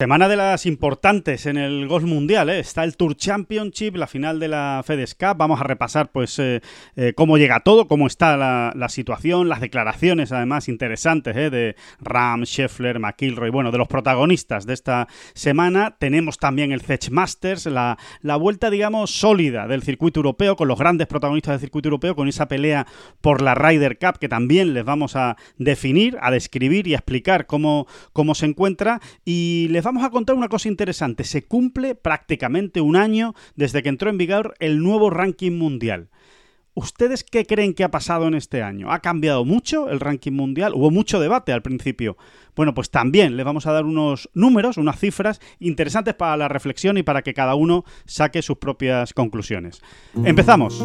Semana de las importantes en el golf mundial, ¿eh? está el Tour Championship, la final de la FedEx Cup, vamos a repasar pues eh, eh, cómo llega todo, cómo está la, situación, las declaraciones además interesantes ¿eh? de Ram, Scheffler, McIlroy, bueno, de los protagonistas de esta semana. Tenemos también el Fetch Masters, la, la vuelta digamos sólida del circuito europeo, con los grandes protagonistas del circuito europeo, con esa pelea por la Ryder Cup que también les vamos a definir, a describir y a explicar cómo, cómo se encuentra y les vamos a contar una cosa interesante. Se cumple prácticamente un año desde que entró en vigor el nuevo ranking mundial. ¿Ustedes qué creen que ha pasado en este año? ¿Ha cambiado mucho el ranking mundial? Hubo mucho debate al principio. Bueno, pues también les vamos a dar unos números, unas cifras interesantes para la reflexión y para que cada uno saque sus propias conclusiones. Empezamos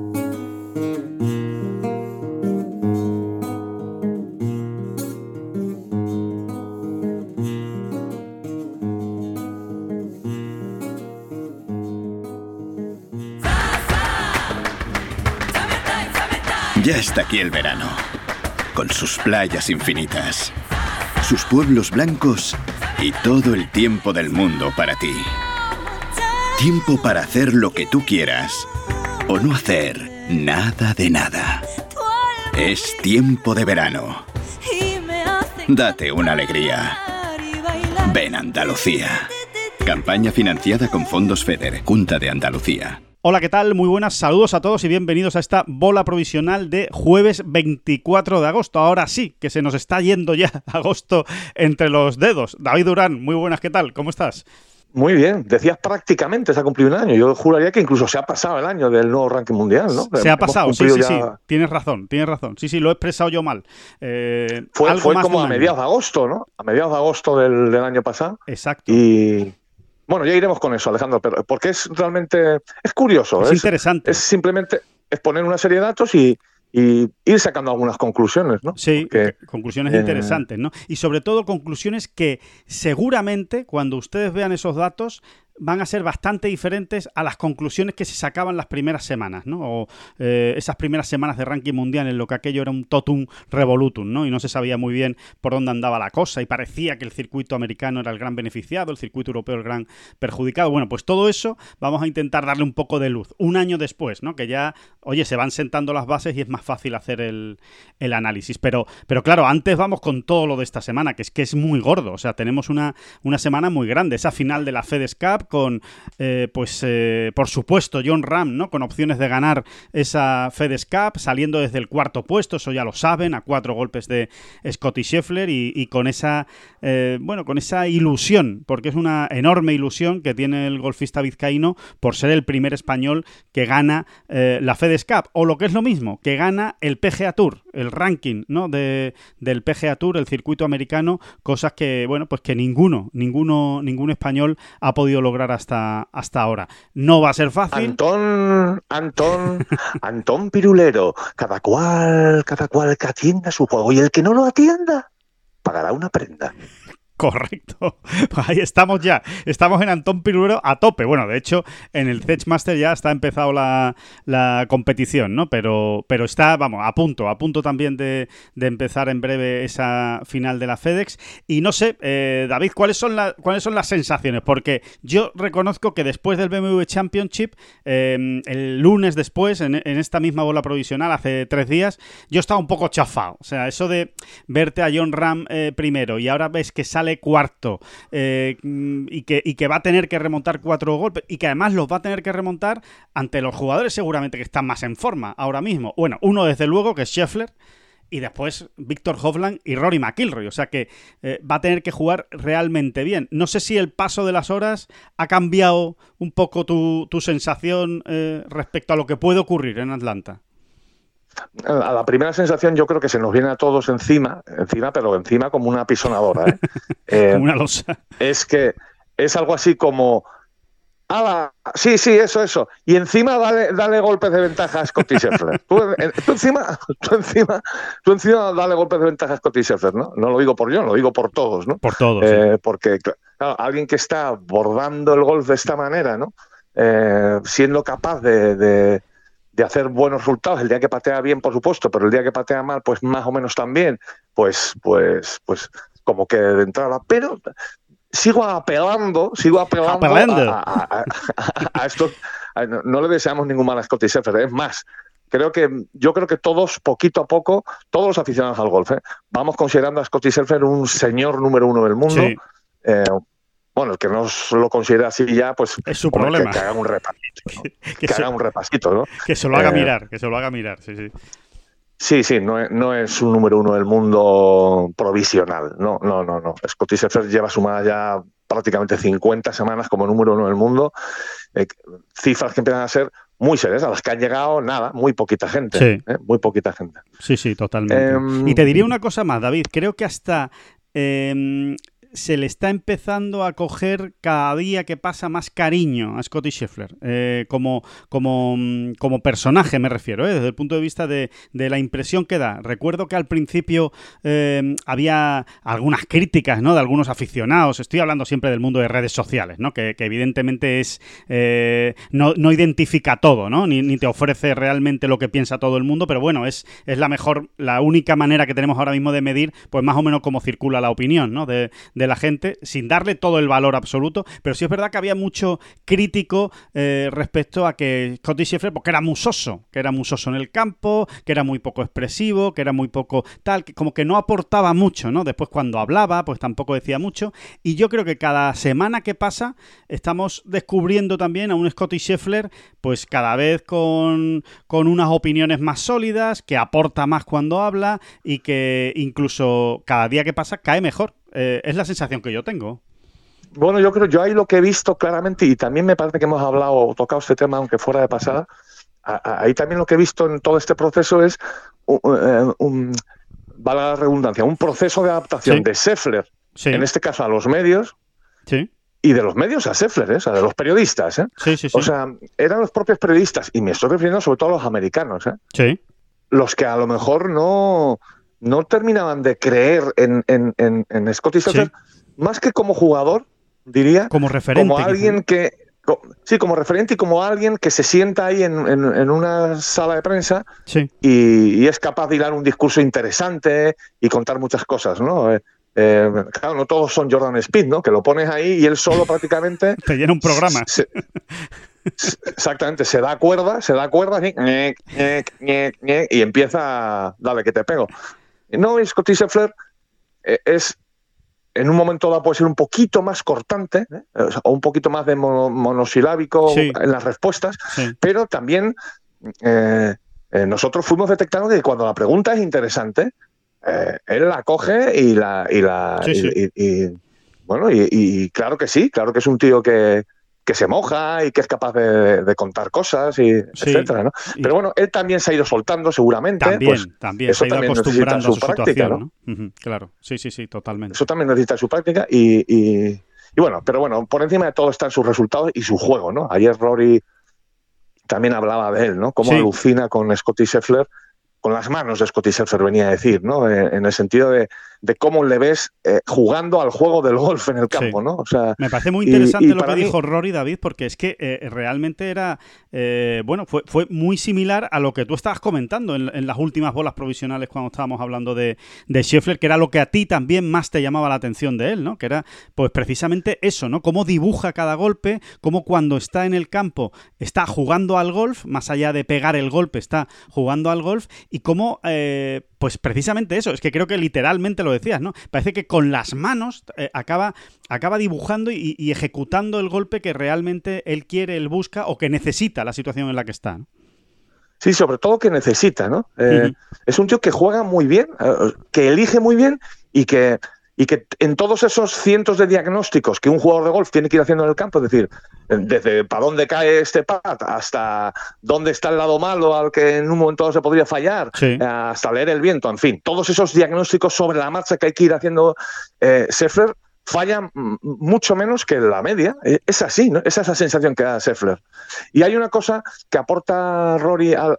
Ya está aquí el verano, con sus playas infinitas, sus pueblos blancos y todo el tiempo del mundo para ti. Tiempo para hacer lo que tú quieras o no hacer nada de nada. Es tiempo de verano. Date una alegría. Ven Andalucía. Campaña financiada con fondos FEDER, Junta de Andalucía. Hola, ¿qué tal? Muy buenas, saludos a todos y bienvenidos a esta bola provisional de jueves 24 de agosto. Ahora sí, que se nos está yendo ya agosto entre los dedos. David Durán, muy buenas, ¿qué tal? ¿Cómo estás? Muy bien, decías prácticamente se ha cumplido un año. Yo juraría que incluso se ha pasado el año del nuevo ranking mundial, ¿no? Se ha pasado, sí, sí, sí. Tienes razón, tienes razón. Sí, sí, lo he expresado yo mal. Eh, fue como a mediados de agosto, ¿no? A mediados de agosto del, del año pasado. Exacto. Y, bueno, ya iremos con eso, Alejandro, pero porque es realmente es curioso. Es, interesante. Es simplemente exponer una serie de datos y, ir sacando algunas conclusiones, ¿no? Sí, conclusiones interesantes, ¿no? Y sobre todo conclusiones que seguramente cuando ustedes vean esos datos van a ser bastante diferentes a las conclusiones que se sacaban las primeras semanas, ¿no? O eh, esas primeras semanas de ranking mundial en lo que aquello era un totum revolutum, ¿no? Y no se sabía muy bien por dónde andaba la cosa y parecía que el circuito americano era el gran beneficiado, el circuito europeo el gran perjudicado. Bueno, pues todo eso vamos a intentar darle un poco de luz. Un año después, ¿no? Que ya, oye, se van sentando las bases y es más fácil hacer el, análisis. Pero, pero claro, antes vamos con todo lo de esta semana, que es que es muy gordo. O sea, tenemos una, una semana muy grande. Esa final de la FedEx Cup con, eh, pues, eh, por supuesto, John Ram, ¿no? Con opciones de ganar esa FedEx Cup, saliendo desde el cuarto puesto, eso ya lo saben, a cuatro golpes de Scotty Scheffler y, con esa, eh, bueno, con esa ilusión, porque es una enorme ilusión que tiene el golfista vizcaíno por ser el primer español que gana la FedEx Cup, o lo que es lo mismo, que gana el PGA Tour, el ranking, ¿no? De, del PGA Tour, el circuito americano, cosas que, bueno, pues que ninguno, ninguno, ningún español ha podido lograr hasta, hasta ahora. No va a ser fácil. Antón, Antón, Antón Pirulero, cada cual, cada cual que atienda su juego y el que no lo atienda pagará una prenda. Correcto. Ahí estamos ya. Estamos en Antón Pirulero a tope. Bueno, de hecho, en el Fetch Master ya está empezado la, competición, ¿no? Pero, pero está, vamos, a punto, a punto también de, empezar en breve esa final de la FedEx. Y no sé, eh, David, ¿cuáles son, ¿cuáles son las sensaciones? Porque yo reconozco que después del BMW Championship, em, el lunes después, en, esta misma bola provisional, hace tres días, yo estaba un poco chafado. O sea, eso de verte a John Ram eh, primero y ahora ves que sale cuarto eh, y, que, va a tener que remontar cuatro golpes y que además los va a tener que remontar ante los jugadores seguramente que están más en forma ahora mismo. Bueno, uno desde luego que es Scheffler y después Víctor Hovland y Rory McIlroy. O sea que eh, va a tener que jugar realmente bien. No sé si el paso de las horas ha cambiado un poco tu, sensación eh, respecto a lo que puede ocurrir en Atlanta. A la primera sensación yo creo que se nos viene a todos encima, encima, pero encima como una pisonadora. ¿eh? como una losa. Es que es algo así como sí, sí, eso, eso. Y encima dale, dale golpes de ventaja a Scotty Scheffler. tú, encima, tú, encima, tú encima dale golpes de ventaja a Scotty Scheffler, ¿no? No lo digo por yo, lo digo por todos, ¿no? Por todos. Eh, porque, claro, alguien que está abordando el golf de esta manera, ¿no? Eh, siendo capaz de, de, hacer buenos resultados, el día que patea bien, por supuesto, pero el día que patea mal, pues más o menos también, pues, pues, pues, como que de entrada. Pero sigo apelando, sigo apelando, A, esto. no, le deseamos ningún mal a Scotty Scheffler, es más, creo que yo creo que todos, poquito a poco, todos los aficionados al golf, ¿eh? vamos considerando a Scotty Scheffler un señor número uno del mundo. Eh, bueno, el que no lo considera así ya, pues es su problema. Que, haga un repasito, que, haga un repasito, ¿no? Que se lo haga eh, mirar, que se lo haga mirar, sí, sí. Sí, sí, no es, no es un número uno del mundo provisional. No, no, no, no. Scotty Scheffler lleva sumada ya prácticamente 50 semanas como número uno del mundo. Eh, cifras que empiezan a ser muy serias, a las que han llegado nada, muy poquita gente. Sí. ¿eh? Muy poquita gente. Sí, sí, totalmente. Em, y te diría una cosa más, David. Creo que hasta em, se le está empezando a coger cada día que pasa más cariño a Scotty Scheffler, eh, como, como, mm, como, personaje me refiero, eh, desde el punto de vista de, la impresión que da. Recuerdo que al principio eh, había algunas críticas ¿no? de algunos aficionados, estoy hablando siempre del mundo de redes sociales, ¿no? que, evidentemente es no, no, identifica todo, ¿no? Ni, ni, te ofrece realmente lo que piensa todo el mundo, pero bueno, es, es la mejor, la única manera que tenemos ahora mismo de medir, pues más o menos cómo circula la opinión ¿no? de, de la gente, sin darle todo el valor absoluto, pero sí es verdad que había mucho crítico eh, respecto a que Scotty Scheffler, porque era musoso, que era musoso en el campo, que era muy poco expresivo, que era muy poco tal, que como que no aportaba mucho, ¿no? Después cuando hablaba, pues tampoco decía mucho, y yo creo que cada semana que pasa estamos descubriendo también a un Scotty Scheffler, pues cada vez con, con unas opiniones más sólidas, que aporta más cuando habla y que incluso cada día que pasa cae mejor. Eh, es la sensación que yo tengo. Bueno, yo creo, yo ahí lo que he visto claramente, y también me parece que hemos hablado o tocado este tema, aunque fuera de pasada, ahí también lo que he visto en todo este proceso es, un, vale la redundancia, un proceso de adaptación de Seffler, en este caso a los medios, y de los medios a Seffler, ¿eh? o sea, de los periodistas. ¿eh? o sea, eran los propios periodistas, y me estoy refiriendo sobre todo a los americanos, ¿eh? los que a lo mejor no no terminaban de creer en, en, en, Scotty Scheffler, más que como jugador, diría. Como referente. Como alguien que. Sí, como referente y como alguien que se sienta ahí en, una sala de prensa y, es capaz de dar un discurso interesante y contar muchas cosas, ¿no? Eh, eh, claro, no todos son Jordan Speed, ¿no? Que lo pones ahí y él solo prácticamente... Te llena un programa. exactamente, se da cuerda, se da cuerda y, y empieza. Dale, que te pego. No, Scotty Scheffler eh, es en un momento dado puede ser un poquito más cortante ¿eh? o un poquito más de monosilábico en las respuestas, pero también eh, nosotros fuimos detectando que cuando la pregunta es interesante, él la coge y la y la bueno y, claro que sí, claro que es un tío que, que se moja y que es capaz de, contar cosas y etcétera, ¿no? Pero bueno, él también se ha ido soltando seguramente. También, pues, también se ha ido acostumbrando a su, práctica, ¿no? claro, sí, sí, sí, totalmente. Eso también necesita su práctica y, y, bueno, pero bueno, por encima de todo están sus resultados y su juego, ¿no? Ayer Rory también hablaba de él, ¿no? Cómo alucina con Scotty Scheffler, con las manos de Scotty Scheffler venía a decir, ¿no? Eh, en el sentido de de cómo le ves eh, jugando al juego del golf en el campo, ¿no? O sea, me parece muy interesante lo que dijo Rory David, porque es que eh, realmente era, eh, bueno, fue, fue muy similar a lo que tú estabas comentando en, las últimas bolas provisionales cuando estábamos hablando de, de Scheffler, que era lo que a ti también más te llamaba la atención de él, ¿no? Que era, pues precisamente eso, ¿no? Cómo dibuja cada golpe, cómo cuando está en el campo está jugando al golf, más allá de pegar el golpe, está jugando al golf, y cómo, pues precisamente eso, es que creo que literalmente lo decías, ¿no? Parece que con las manos eh, acaba, acaba dibujando y, ejecutando el golpe que realmente él quiere, él busca o que necesita la situación en la que está. Sí, sobre todo que necesita, ¿no? Eh, es un tío que juega muy bien, eh, que elige muy bien y que, y que en todos esos cientos de diagnósticos que un jugador de golf tiene que ir haciendo en el campo, es decir, desde para dónde cae este pat hasta dónde está el lado malo al que en un momento dado se podría fallar, hasta leer el viento, en fin, todos esos diagnósticos sobre la marcha que hay que ir haciendo eh, falla mucho menos que la media. E, es así, ¿no? Es esa sensación que da Scheffler. Y hay una cosa que aporta Rory al,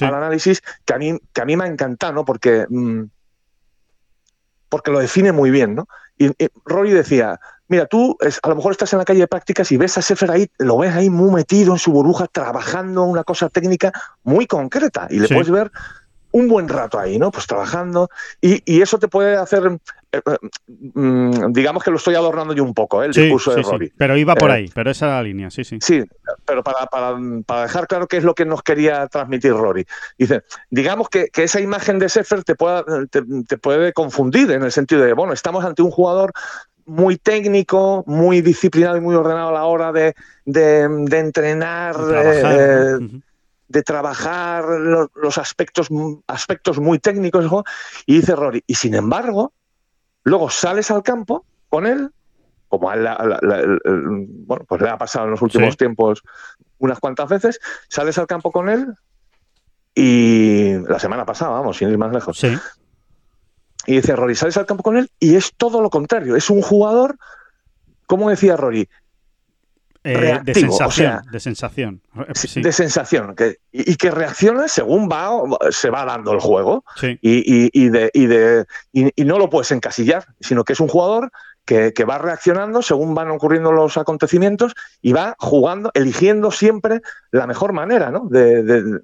análisis que a, mí, que a mí me ha encantado, ¿no? Porque, mm, porque lo define muy bien, ¿no? Y, Rory decía, mira, tú a lo mejor estás en la calle de prácticas y ves a Scheffler ahí, lo ves ahí muy metido en su burbuja, trabajando una cosa técnica muy concreta y le puedes ver un buen rato ahí, ¿no? Pues trabajando y, eso te puede hacer, digamos que lo estoy adornando yo un poco, ¿eh? el discurso de Rory. Pero iba por ahí, pero esa es la línea, sí, sí. Sí, pero para, para, dejar claro qué es lo que nos quería transmitir Rory. Dice, digamos que, esa imagen de Sefer te, pueda, te, puede confundir en el sentido de, bueno, estamos ante un jugador muy técnico, muy disciplinado y muy ordenado a la hora de, de, entrenar de trabajar los, aspectos, aspectos muy técnicos, y dice Rory, y sin embargo, luego sales al campo con él, como a él, bueno, pues le ha pasado en los últimos tiempos unas cuantas veces, sales al campo con él y la semana pasada, vamos, sin ir más lejos. Y dice Rory, sales al campo con él y es todo lo contrario, es un jugador, como decía Rory, eh, de sensación, de sensación. De sensación, que, y, que reacciona según va, se va dando el juego. Y, de, y, de, y, no lo puedes encasillar, sino que es un jugador que, va reaccionando según van ocurriendo los acontecimientos y va jugando, eligiendo siempre la mejor manera ¿no? de,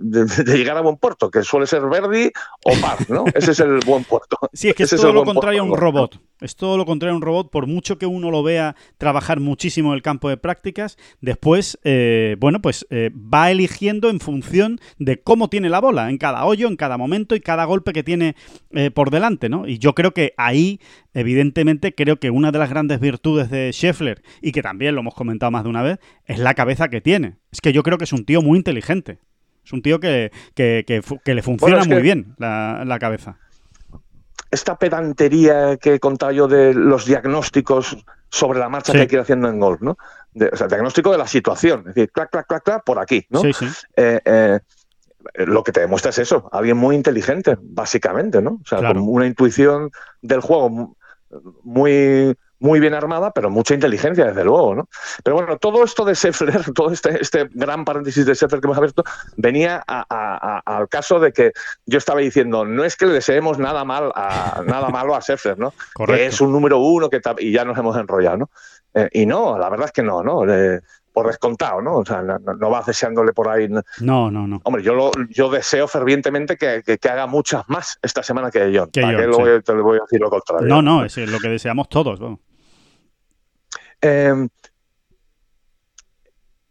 llegar a buen puerto, que suele ser Verdi o par, ¿no? Ese es el buen puerto. Sí, es que es todo lo contrario a un robot. Es todo lo contrario a un robot, por mucho que uno lo vea trabajar muchísimo en el campo de prácticas, después, eh, bueno, pues eh, va eligiendo en función de cómo tiene la bola, en cada hoyo, en cada momento y cada golpe que tiene eh, por delante, ¿no? Y yo creo que ahí, evidentemente, creo que una de las grandes virtudes de Scheffler, y que también lo hemos comentado más de una vez, es la cabeza que tiene. Es que yo creo que es un tío muy inteligente. Es un tío que, le funciona muy bien la, cabeza. Esta pedantería que he contado yo de los diagnósticos sobre la marcha que hay que ir haciendo en golf, ¿no? o sea, diagnóstico de la situación. Es decir, clac, clac, clac, clac, por aquí, ¿no? Sí, sí. Eh, eh, lo que te demuestra es eso, alguien muy inteligente, básicamente, ¿no? O sea, con una intuición del juego muy, muy bien armada, pero mucha inteligencia, desde luego, ¿no? Pero bueno, todo esto de Seffler, todo este, este gran paréntesis de Seffler que hemos abierto, venía al caso de que yo estaba diciendo, no es que le deseemos nada mal a nada malo a Seffler, ¿no? Que es un número uno que y ya nos hemos enrollado, ¿no? Eh, y no, la verdad es que no, ¿no? Por descontado, ¿no? O sea, no, vas deseándole por ahí. No, no, no. Hombre, yo, lo, yo deseo fervientemente que, haga muchas más esta semana que John. Que ¿Para qué te le voy a decir lo contrario? No, no, es lo que deseamos todos. Em,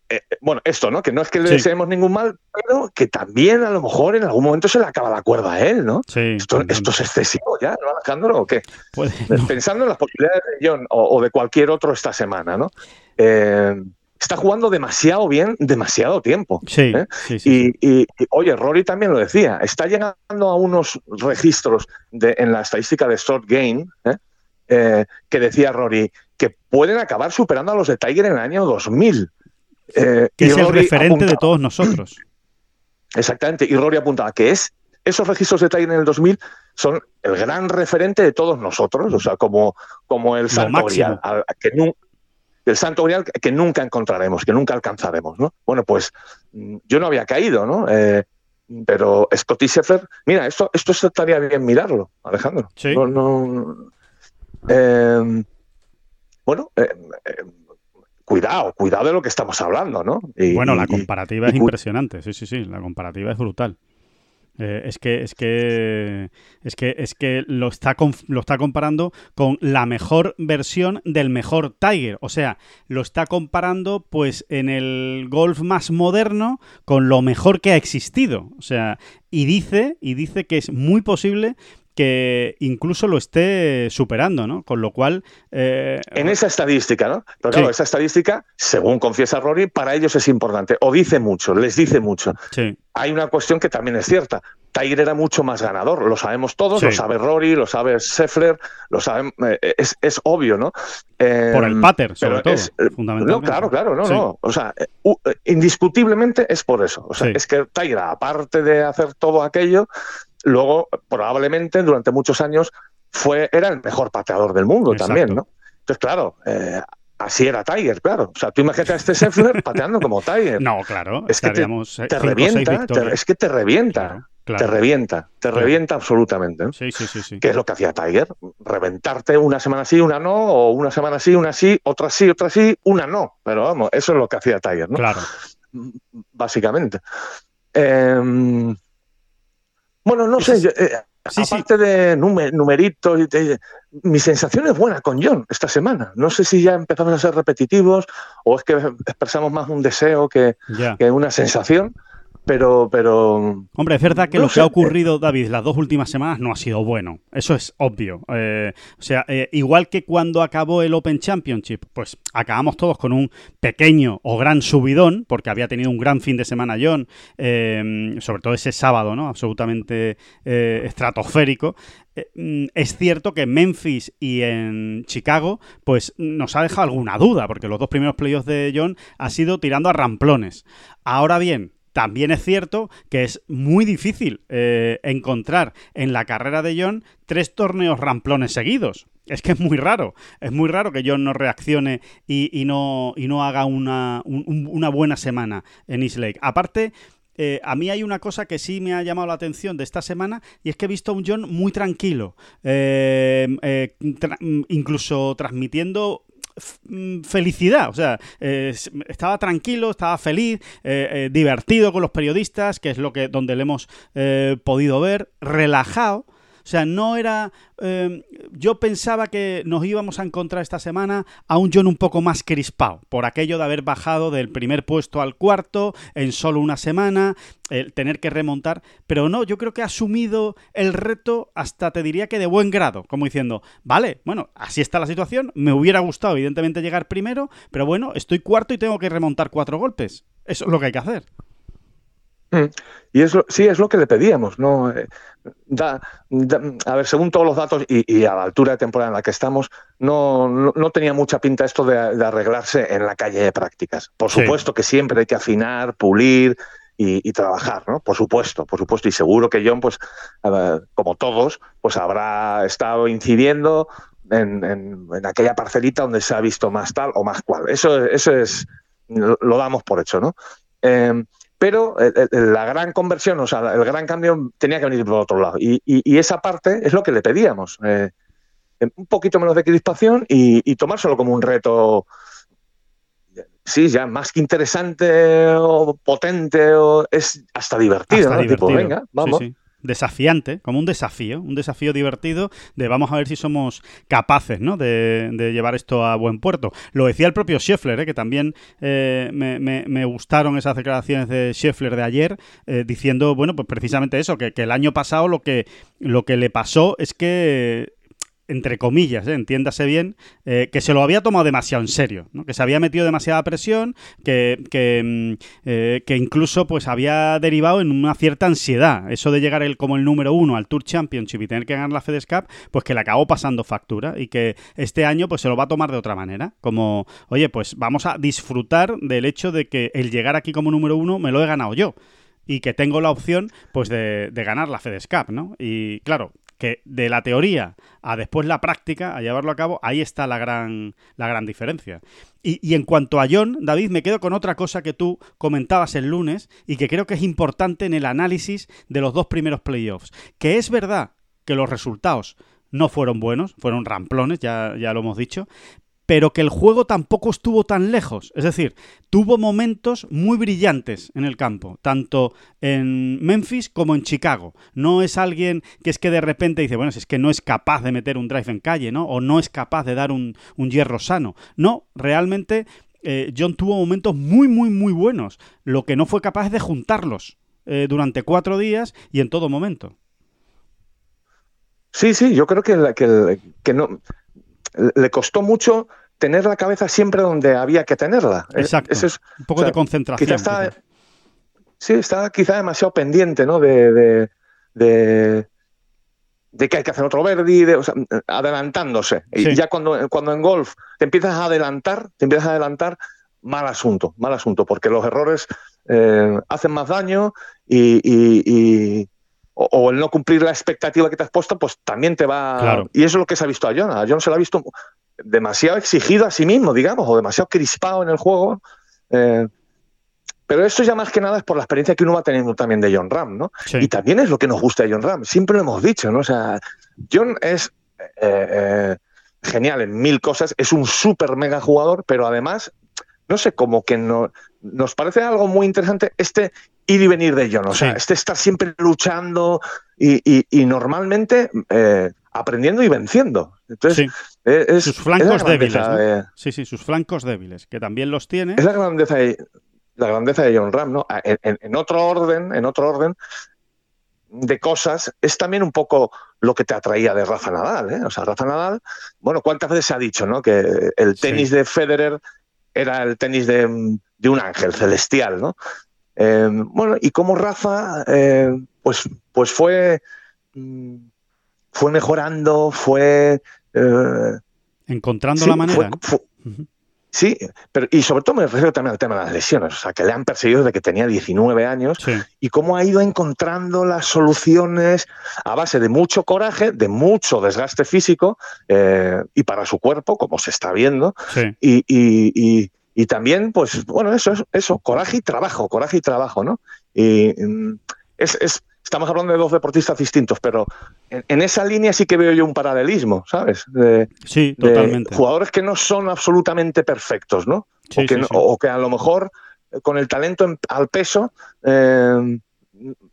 eh, bueno, esto, ¿no? Que no es que le deseemos ningún mal, pero que también a lo mejor en algún momento se le acaba la cuerda a él, ¿no? Sí, esto, es excesivo ya, ¿no, Alejandro? ¿O qué? Pensando en las posibilidades de John o, de cualquier otro esta semana, ¿no? Eh, está jugando demasiado bien, demasiado tiempo. Sí, ¿eh? y, oye, Rory también lo decía, está llegando a unos registros de, en la estadística de short game ¿eh? Eh, que decía Rory que pueden acabar superando a los de Tiger en el año 2000. que es el referente de todos nosotros. Exactamente, y Rory apuntaba que es esos registros de Tiger en el 2000 son el gran referente de todos nosotros, o sea, como, como el Santo que, el santo grial que nunca encontraremos, que nunca alcanzaremos, ¿no? Bueno, pues mm, yo no había caído, ¿no? Eh, pero Scotty Scheffler, mira, esto, esto estaría bien mirarlo, Alejandro. Sí. Em, bueno, em, cuidado, cuidado de lo que estamos hablando, ¿no? bueno, la comparativa es impresionante, sí, sí, sí, la comparativa es brutal. Eh, es que es que es que es que lo está lo está comparando con la mejor versión del mejor Tiger, o sea, lo está comparando pues en el golf más moderno con lo mejor que ha existido, o sea, y dice y dice que es muy posible que incluso lo esté superando, ¿no? Con lo cual... Eh, en esa estadística, ¿no? Pero claro, esa estadística, según confiesa Rory, para ellos es importante, o dice mucho, les dice mucho. Sí. Hay una cuestión que también es cierta. Tiger era mucho más ganador, lo sabemos todos, lo sabe Rory, lo sabe Scheffler, lo saben, eh, es, es, obvio, ¿no? Por el pater, sobre todo, fundamentalmente. No, claro, claro, no, no. O sea, indiscutiblemente es por eso. O sea, es que Tiger, aparte de hacer todo aquello, luego probablemente durante muchos años fue, era el mejor pateador del mundo también, ¿no? Entonces, claro, eh, así era Tiger, claro. O sea, tú imagínate a este Scheffler pateando como Tiger. No, claro. Es que te, revienta, es que te revienta. Te revienta, te revienta absolutamente. Sí, sí, sí, sí. ¿Qué es lo que hacía Tiger? Reventarte una semana sí, una no, o una semana sí, una sí, otra sí, otra sí, una no. Pero vamos, eso es lo que hacía Tiger, ¿no? Claro. Básicamente. Eh, bueno, no sé, eh, aparte de numeritos, mi sensación es buena con John esta semana. No sé si ya empezamos a ser repetitivos o es que expresamos más un deseo que, que una sensación, pero, pero... Hombre, es verdad que lo que ha ocurrido, David, las dos últimas semanas no ha sido bueno. Eso es obvio. Eh, o sea, eh, igual que cuando acabó el Open Championship, pues acabamos todos con un pequeño o gran subidón, porque había tenido un gran fin de semana John, eh, sobre todo ese sábado, ¿no? Absolutamente estratosférico. Es cierto que en Memphis y en Chicago, pues nos ha dejado alguna duda, porque los dos primeros playoffs de John ha sido tirando a ramplones. Ahora bien, también es cierto que es muy difícil eh, encontrar en la carrera de John tres torneos ramplones seguidos. Es que es muy raro, es muy raro que John no reaccione y, no, haga una, buena semana en East Lake. Aparte, eh, a mí hay una cosa que sí me ha llamado la atención de esta semana y es que he visto a un John muy tranquilo, eh, incluso transmitiendo felicidad. O sea, estaba tranquilo, estaba feliz, eh, eh, divertido con los periodistas, que es lo que donde le hemos eh, podido ver, relajado. O sea, no era... Em, yo pensaba que nos íbamos a encontrar esta semana a un John un poco más crispado, por aquello de haber bajado del primer puesto al cuarto en solo una semana, el tener que remontar, pero no, yo creo que ha asumido el reto hasta te diría que de buen grado, como diciendo, vale, bueno, así está la situación, me hubiera gustado evidentemente llegar primero, pero bueno, estoy cuarto y tengo que remontar cuatro golpes. Eso es lo que hay que hacer. Y eso sí, es lo que le pedíamos, ¿no? Eh, a ver, según todos los datos y, a la altura de temporada en la que estamos, no, no, tenía mucha pinta esto de, arreglarse en la calle de prácticas. Por supuesto que siempre hay que afinar, pulir y, trabajar, ¿no? Por supuesto, por supuesto. Y seguro que John, pues, como todos, pues habrá estado incidiendo en, aquella parcelita donde se ha visto más tal o más cual. Eso, eso es, lo damos por hecho, ¿no? Eh, pero eh, eh, la gran conversión, o sea, el gran cambio tenía que venir por otro lado. Y, esa parte es lo que le pedíamos. Eh, un poquito menos de crispación y, tomárselo como un reto, sí, ya más que interesante o potente, o es hasta divertido, ¿no? Tipo, venga, vamos desafiante, como un desafío, un desafío divertido de vamos a ver si somos capaces ¿no? de, llevar esto a buen puerto. Lo decía el propio Scheffler, ¿eh? que también eh, me, gustaron esas declaraciones de Scheffler de ayer, eh, diciendo, bueno, pues precisamente eso, que, que, el año pasado lo que, lo que le pasó es que entre comillas, ¿eh? entiéndase bien, eh, que se lo había tomado demasiado en serio, ¿no? que se había metido demasiada presión, que, que, mm, eh, que, incluso pues había derivado en una cierta ansiedad. Eso de llegar el, como el número uno al Tour Championship y tener que ganar la FedEx Cup, pues que le acabó pasando factura y que este año pues se lo va a tomar de otra manera. Como, oye, pues vamos a disfrutar del hecho de que el llegar aquí como número uno me lo he ganado yo y que tengo la opción pues de, de ganar la FedEx Cup, ¿no? Y claro, que de la teoría a después la práctica, a llevarlo a cabo, ahí está la gran, la gran diferencia. Y, en cuanto a John, David, me quedo con otra cosa que tú comentabas el lunes y que creo que es importante en el análisis de los dos primeros playoffs. Que es verdad que los resultados no fueron buenos, fueron ramplones, ya, ya lo hemos dicho, pero que el juego tampoco estuvo tan lejos. Es decir, tuvo momentos muy brillantes en el campo, tanto en Memphis como en Chicago. No es alguien que es que de repente dice, bueno, si es que no es capaz de meter un drive en calle, ¿no? O no es capaz de dar un, hierro sano. No, realmente eh, John tuvo momentos muy, muy, muy buenos. Lo que no fue capaz de juntarlos eh, durante cuatro días y en todo momento. Sí, sí, yo creo que, que, que no le costó mucho tener la cabeza siempre donde había que tenerla. Exacto. un poco de concentración. Quizá está, sí, está quizá demasiado pendiente, ¿no? De, de, de, que hay que hacer otro Verdi, de, adelantándose. Y ya cuando, cuando en golf te empiezas a adelantar, te empiezas a adelantar, mal asunto, mal asunto, porque los errores eh, hacen más daño y, o, el no cumplir la expectativa que te has puesto, pues también te va. Y eso es lo que se ha visto a John. A John se lo ha visto demasiado exigido a sí mismo, digamos, o demasiado crispado en el juego. Eh, pero esto ya más que nada es por la experiencia que uno va teniendo también de John Ram, ¿no? Y también es lo que nos gusta de John Ram. Siempre lo hemos dicho, ¿no? O sea, John es eh, genial en mil cosas, es un súper mega jugador, pero además no sé, como que no, nos parece algo muy interesante este ir y venir de John, o sea, este estar siempre luchando y, normalmente eh, aprendiendo y venciendo. Entonces, sus flancos débiles. Sí, sí, sus flancos débiles, que también los tiene. Es la grandeza de, la grandeza de John Ram, ¿no? En, otro orden, en otro orden de cosas, es también un poco lo que te atraía de Rafa Nadal, ¿eh? O sea, Rafa Nadal, bueno, ¿cuántas veces se ha dicho, ¿no? Que el tenis de Federer era el tenis de, un ángel celestial, ¿no? Eh, bueno, y como Rafa, eh, pues, pues fue, mm, fue mejorando, fue... Eh, Encontrando la manera. Sí, pero y sobre todo me refiero también al tema de las lesiones, o sea, que le han perseguido desde que tenía 19 años y cómo ha ido encontrando las soluciones a base de mucho coraje, de mucho desgaste físico eh, y para su cuerpo, como se está viendo, y, y, y, también, pues, bueno, eso, eso, coraje y trabajo, coraje y trabajo, ¿no? Y mm, es, es estamos hablando de dos deportistas distintos, pero en, esa línea sí que veo yo un paralelismo, ¿sabes? sí, totalmente. jugadores que no son absolutamente perfectos, ¿no? o, que a lo mejor con el talento al peso eh,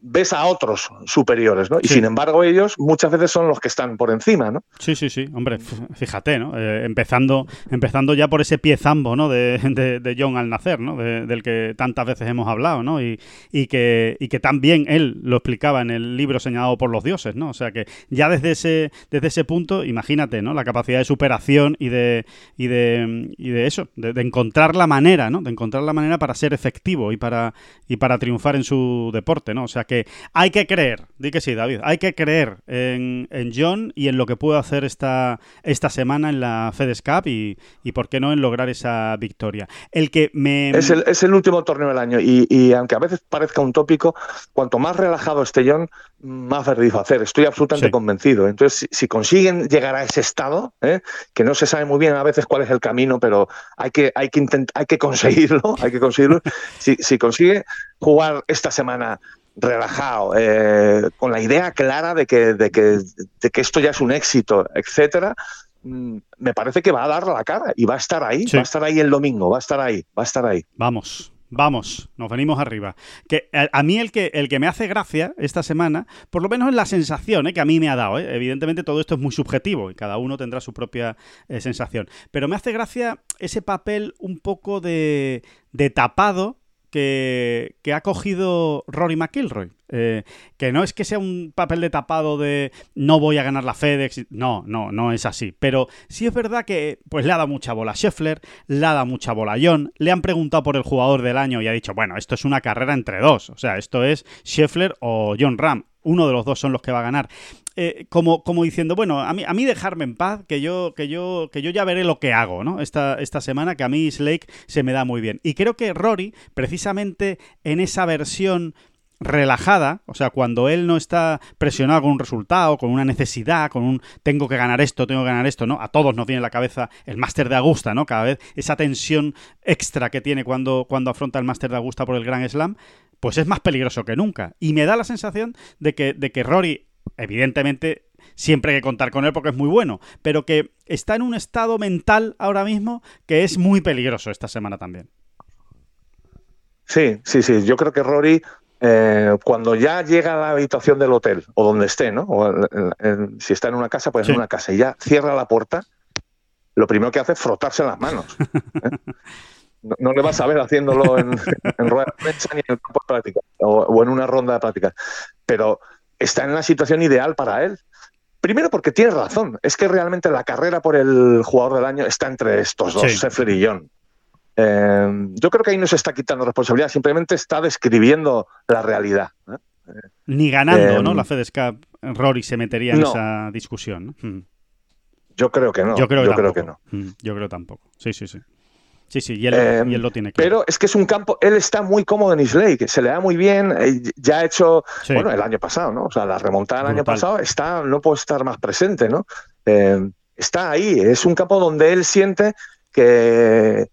ves a otros superiores, ¿no? Y sin embargo ellos muchas veces son los que están por encima, ¿no? Sí, sí, sí, hombre, fíjate, ¿no? Eh, empezando, empezando ya por ese pie zambo, ¿no? De, de, John al nacer, ¿no? del que tantas veces hemos hablado, ¿no? Y, y, que, y que también él lo explicaba en el libro señalado por los dioses, ¿no? O sea que ya desde ese, desde ese punto, imagínate, ¿no? La capacidad de superación y de, y de, y de eso, de, encontrar la manera, ¿no? De encontrar la manera para ser efectivo y para, y para triunfar en su deporte, ¿no? O sea que hay que creer, di que sí, David, hay que creer en, John y en lo que puede hacer esta, esta semana en la FedEx Cup y, y, por qué no en lograr esa victoria. El que me... Es el, es el último torneo del año y, aunque a veces parezca un tópico, cuanto más relajado esté John, más va a hacer. Estoy absolutamente convencido. Entonces, si, consiguen llegar a ese estado, ¿eh? que no se sabe muy bien a veces cuál es el camino, pero hay que, hay que, hay que conseguirlo, hay que conseguirlo. si, si consigue jugar esta semana relajado, eh, con la idea clara de que, de, que, de que esto ya es un éxito, etcétera, mm, me parece que va a dar la cara y va a estar ahí, va a estar ahí el domingo, va a estar ahí, va a estar ahí. Vamos. Vamos, nos venimos arriba. Que a, mí el que, el que me hace gracia esta semana, por lo menos es la sensación eh, que a mí me ha dado. Eh. Evidentemente todo esto es muy subjetivo y cada uno tendrá su propia sensación. Pero me hace gracia ese papel un poco de, de tapado que, ha cogido Rory McIlroy. Eh, que no es que sea un papel de tapado de no voy a ganar la FedEx. No, no, no es así. Pero sí es verdad que pues le ha dado mucha bola a Scheffler, le ha dado mucha bola a John, le han preguntado por el jugador del año y ha dicho, bueno, esto es una carrera entre dos. O sea, esto es Scheffler o John Ram. Uno de los dos son los que va a ganar. Eh, como, diciendo, bueno, a mí, a mí dejarme en paz, que yo, que yo, que yo ya veré lo que hago, ¿no? Esta, esta semana, que a mí Slake se me da muy bien. Y creo que Rory, precisamente en esa versión relajada, o sea, cuando él no está presionado con un resultado, con una necesidad, con un tengo que ganar esto, tengo que ganar esto, ¿no? A todos nos viene a la cabeza el máster de Augusta, ¿no? Cada vez esa tensión extra que tiene cuando, cuando afronta el máster de Augusta por el Grand Slam, pues es más peligroso que nunca. Y me da la sensación de que, de que Rory evidentemente siempre hay que contar con él porque es muy bueno, pero que está en un estado mental ahora mismo que es muy peligroso esta semana también. Sí, sí, sí. Yo creo que Rory, eh, cuando ya llega a la habitación del hotel o donde esté, ¿no? O si está en una casa, pues en una casa y ya cierra la puerta, lo primero que hace es frotarse las manos. ¿eh? No, le vas a ver haciéndolo en, rueda de prensa ni en el campo de práctica o, o en una ronda de práctica. Pero está en la situación ideal para él. Primero porque tienes razón, es que realmente la carrera por el jugador del año está entre estos dos, Sí. y John. Eh, yo creo que ahí no se está quitando responsabilidad, simplemente está describiendo la realidad. ¿eh? Ni ganando, Em, ¿no? La FedEscap, Rory se metería en no. esa discusión. ¿no? Mm. Yo creo que no. yo creo que tampoco. que no. Mm, Yo creo tampoco. Sí, sí, sí. Sí, sí, y él, Eh, y él lo tiene claro. Pero es que es un campo, él está muy cómodo en Islay, que se le da muy bien, eh, ya ha hecho, Sí. bueno, el año pasado, ¿no? O sea, la remontada del año pasado está, no puede estar más presente, ¿no? Eh, está ahí, es un campo donde él siente que,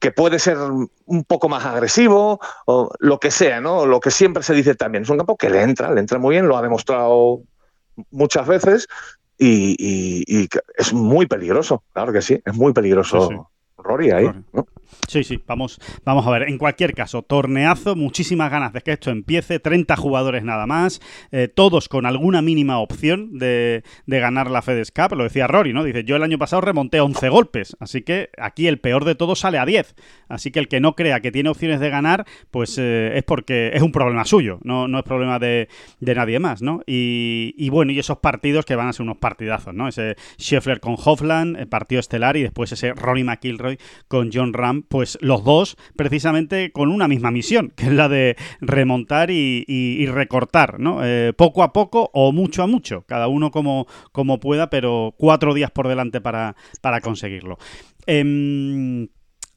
que puede ser un poco más agresivo o lo que sea, ¿no? Lo que siempre se dice también. Es un campo que le entra, le entra muy bien, lo ha demostrado muchas veces y, y- y que es muy peligroso, claro que sí, es muy peligroso. Sí, sí. Rory ahí, Rory. ¿no? Sí, sí, vamos, vamos a ver. En cualquier caso, torneazo, muchísimas ganas de que esto empiece, 30 jugadores nada más, eh, todos con alguna mínima opción de, de ganar la FedEx Cup. Lo decía Rory, ¿no? Dice, yo el año pasado remonté 11 golpes, así que aquí el peor de todos sale a 10. Así que el que no crea que tiene opciones de ganar, pues eh, es porque es un problema suyo, no, no es problema de, de nadie más, ¿no? Y, y bueno, y esos partidos que van a ser unos partidazos, ¿no? Ese Scheffler con Hofland, el partido estelar, y después ese Rory McIlroy con John Ram, pues los dos precisamente con una misma misión, que es la de remontar y, recortar, ¿no? Eh, poco a poco o mucho a mucho, cada uno como, como pueda, pero cuatro días por delante para, para conseguirlo. Em,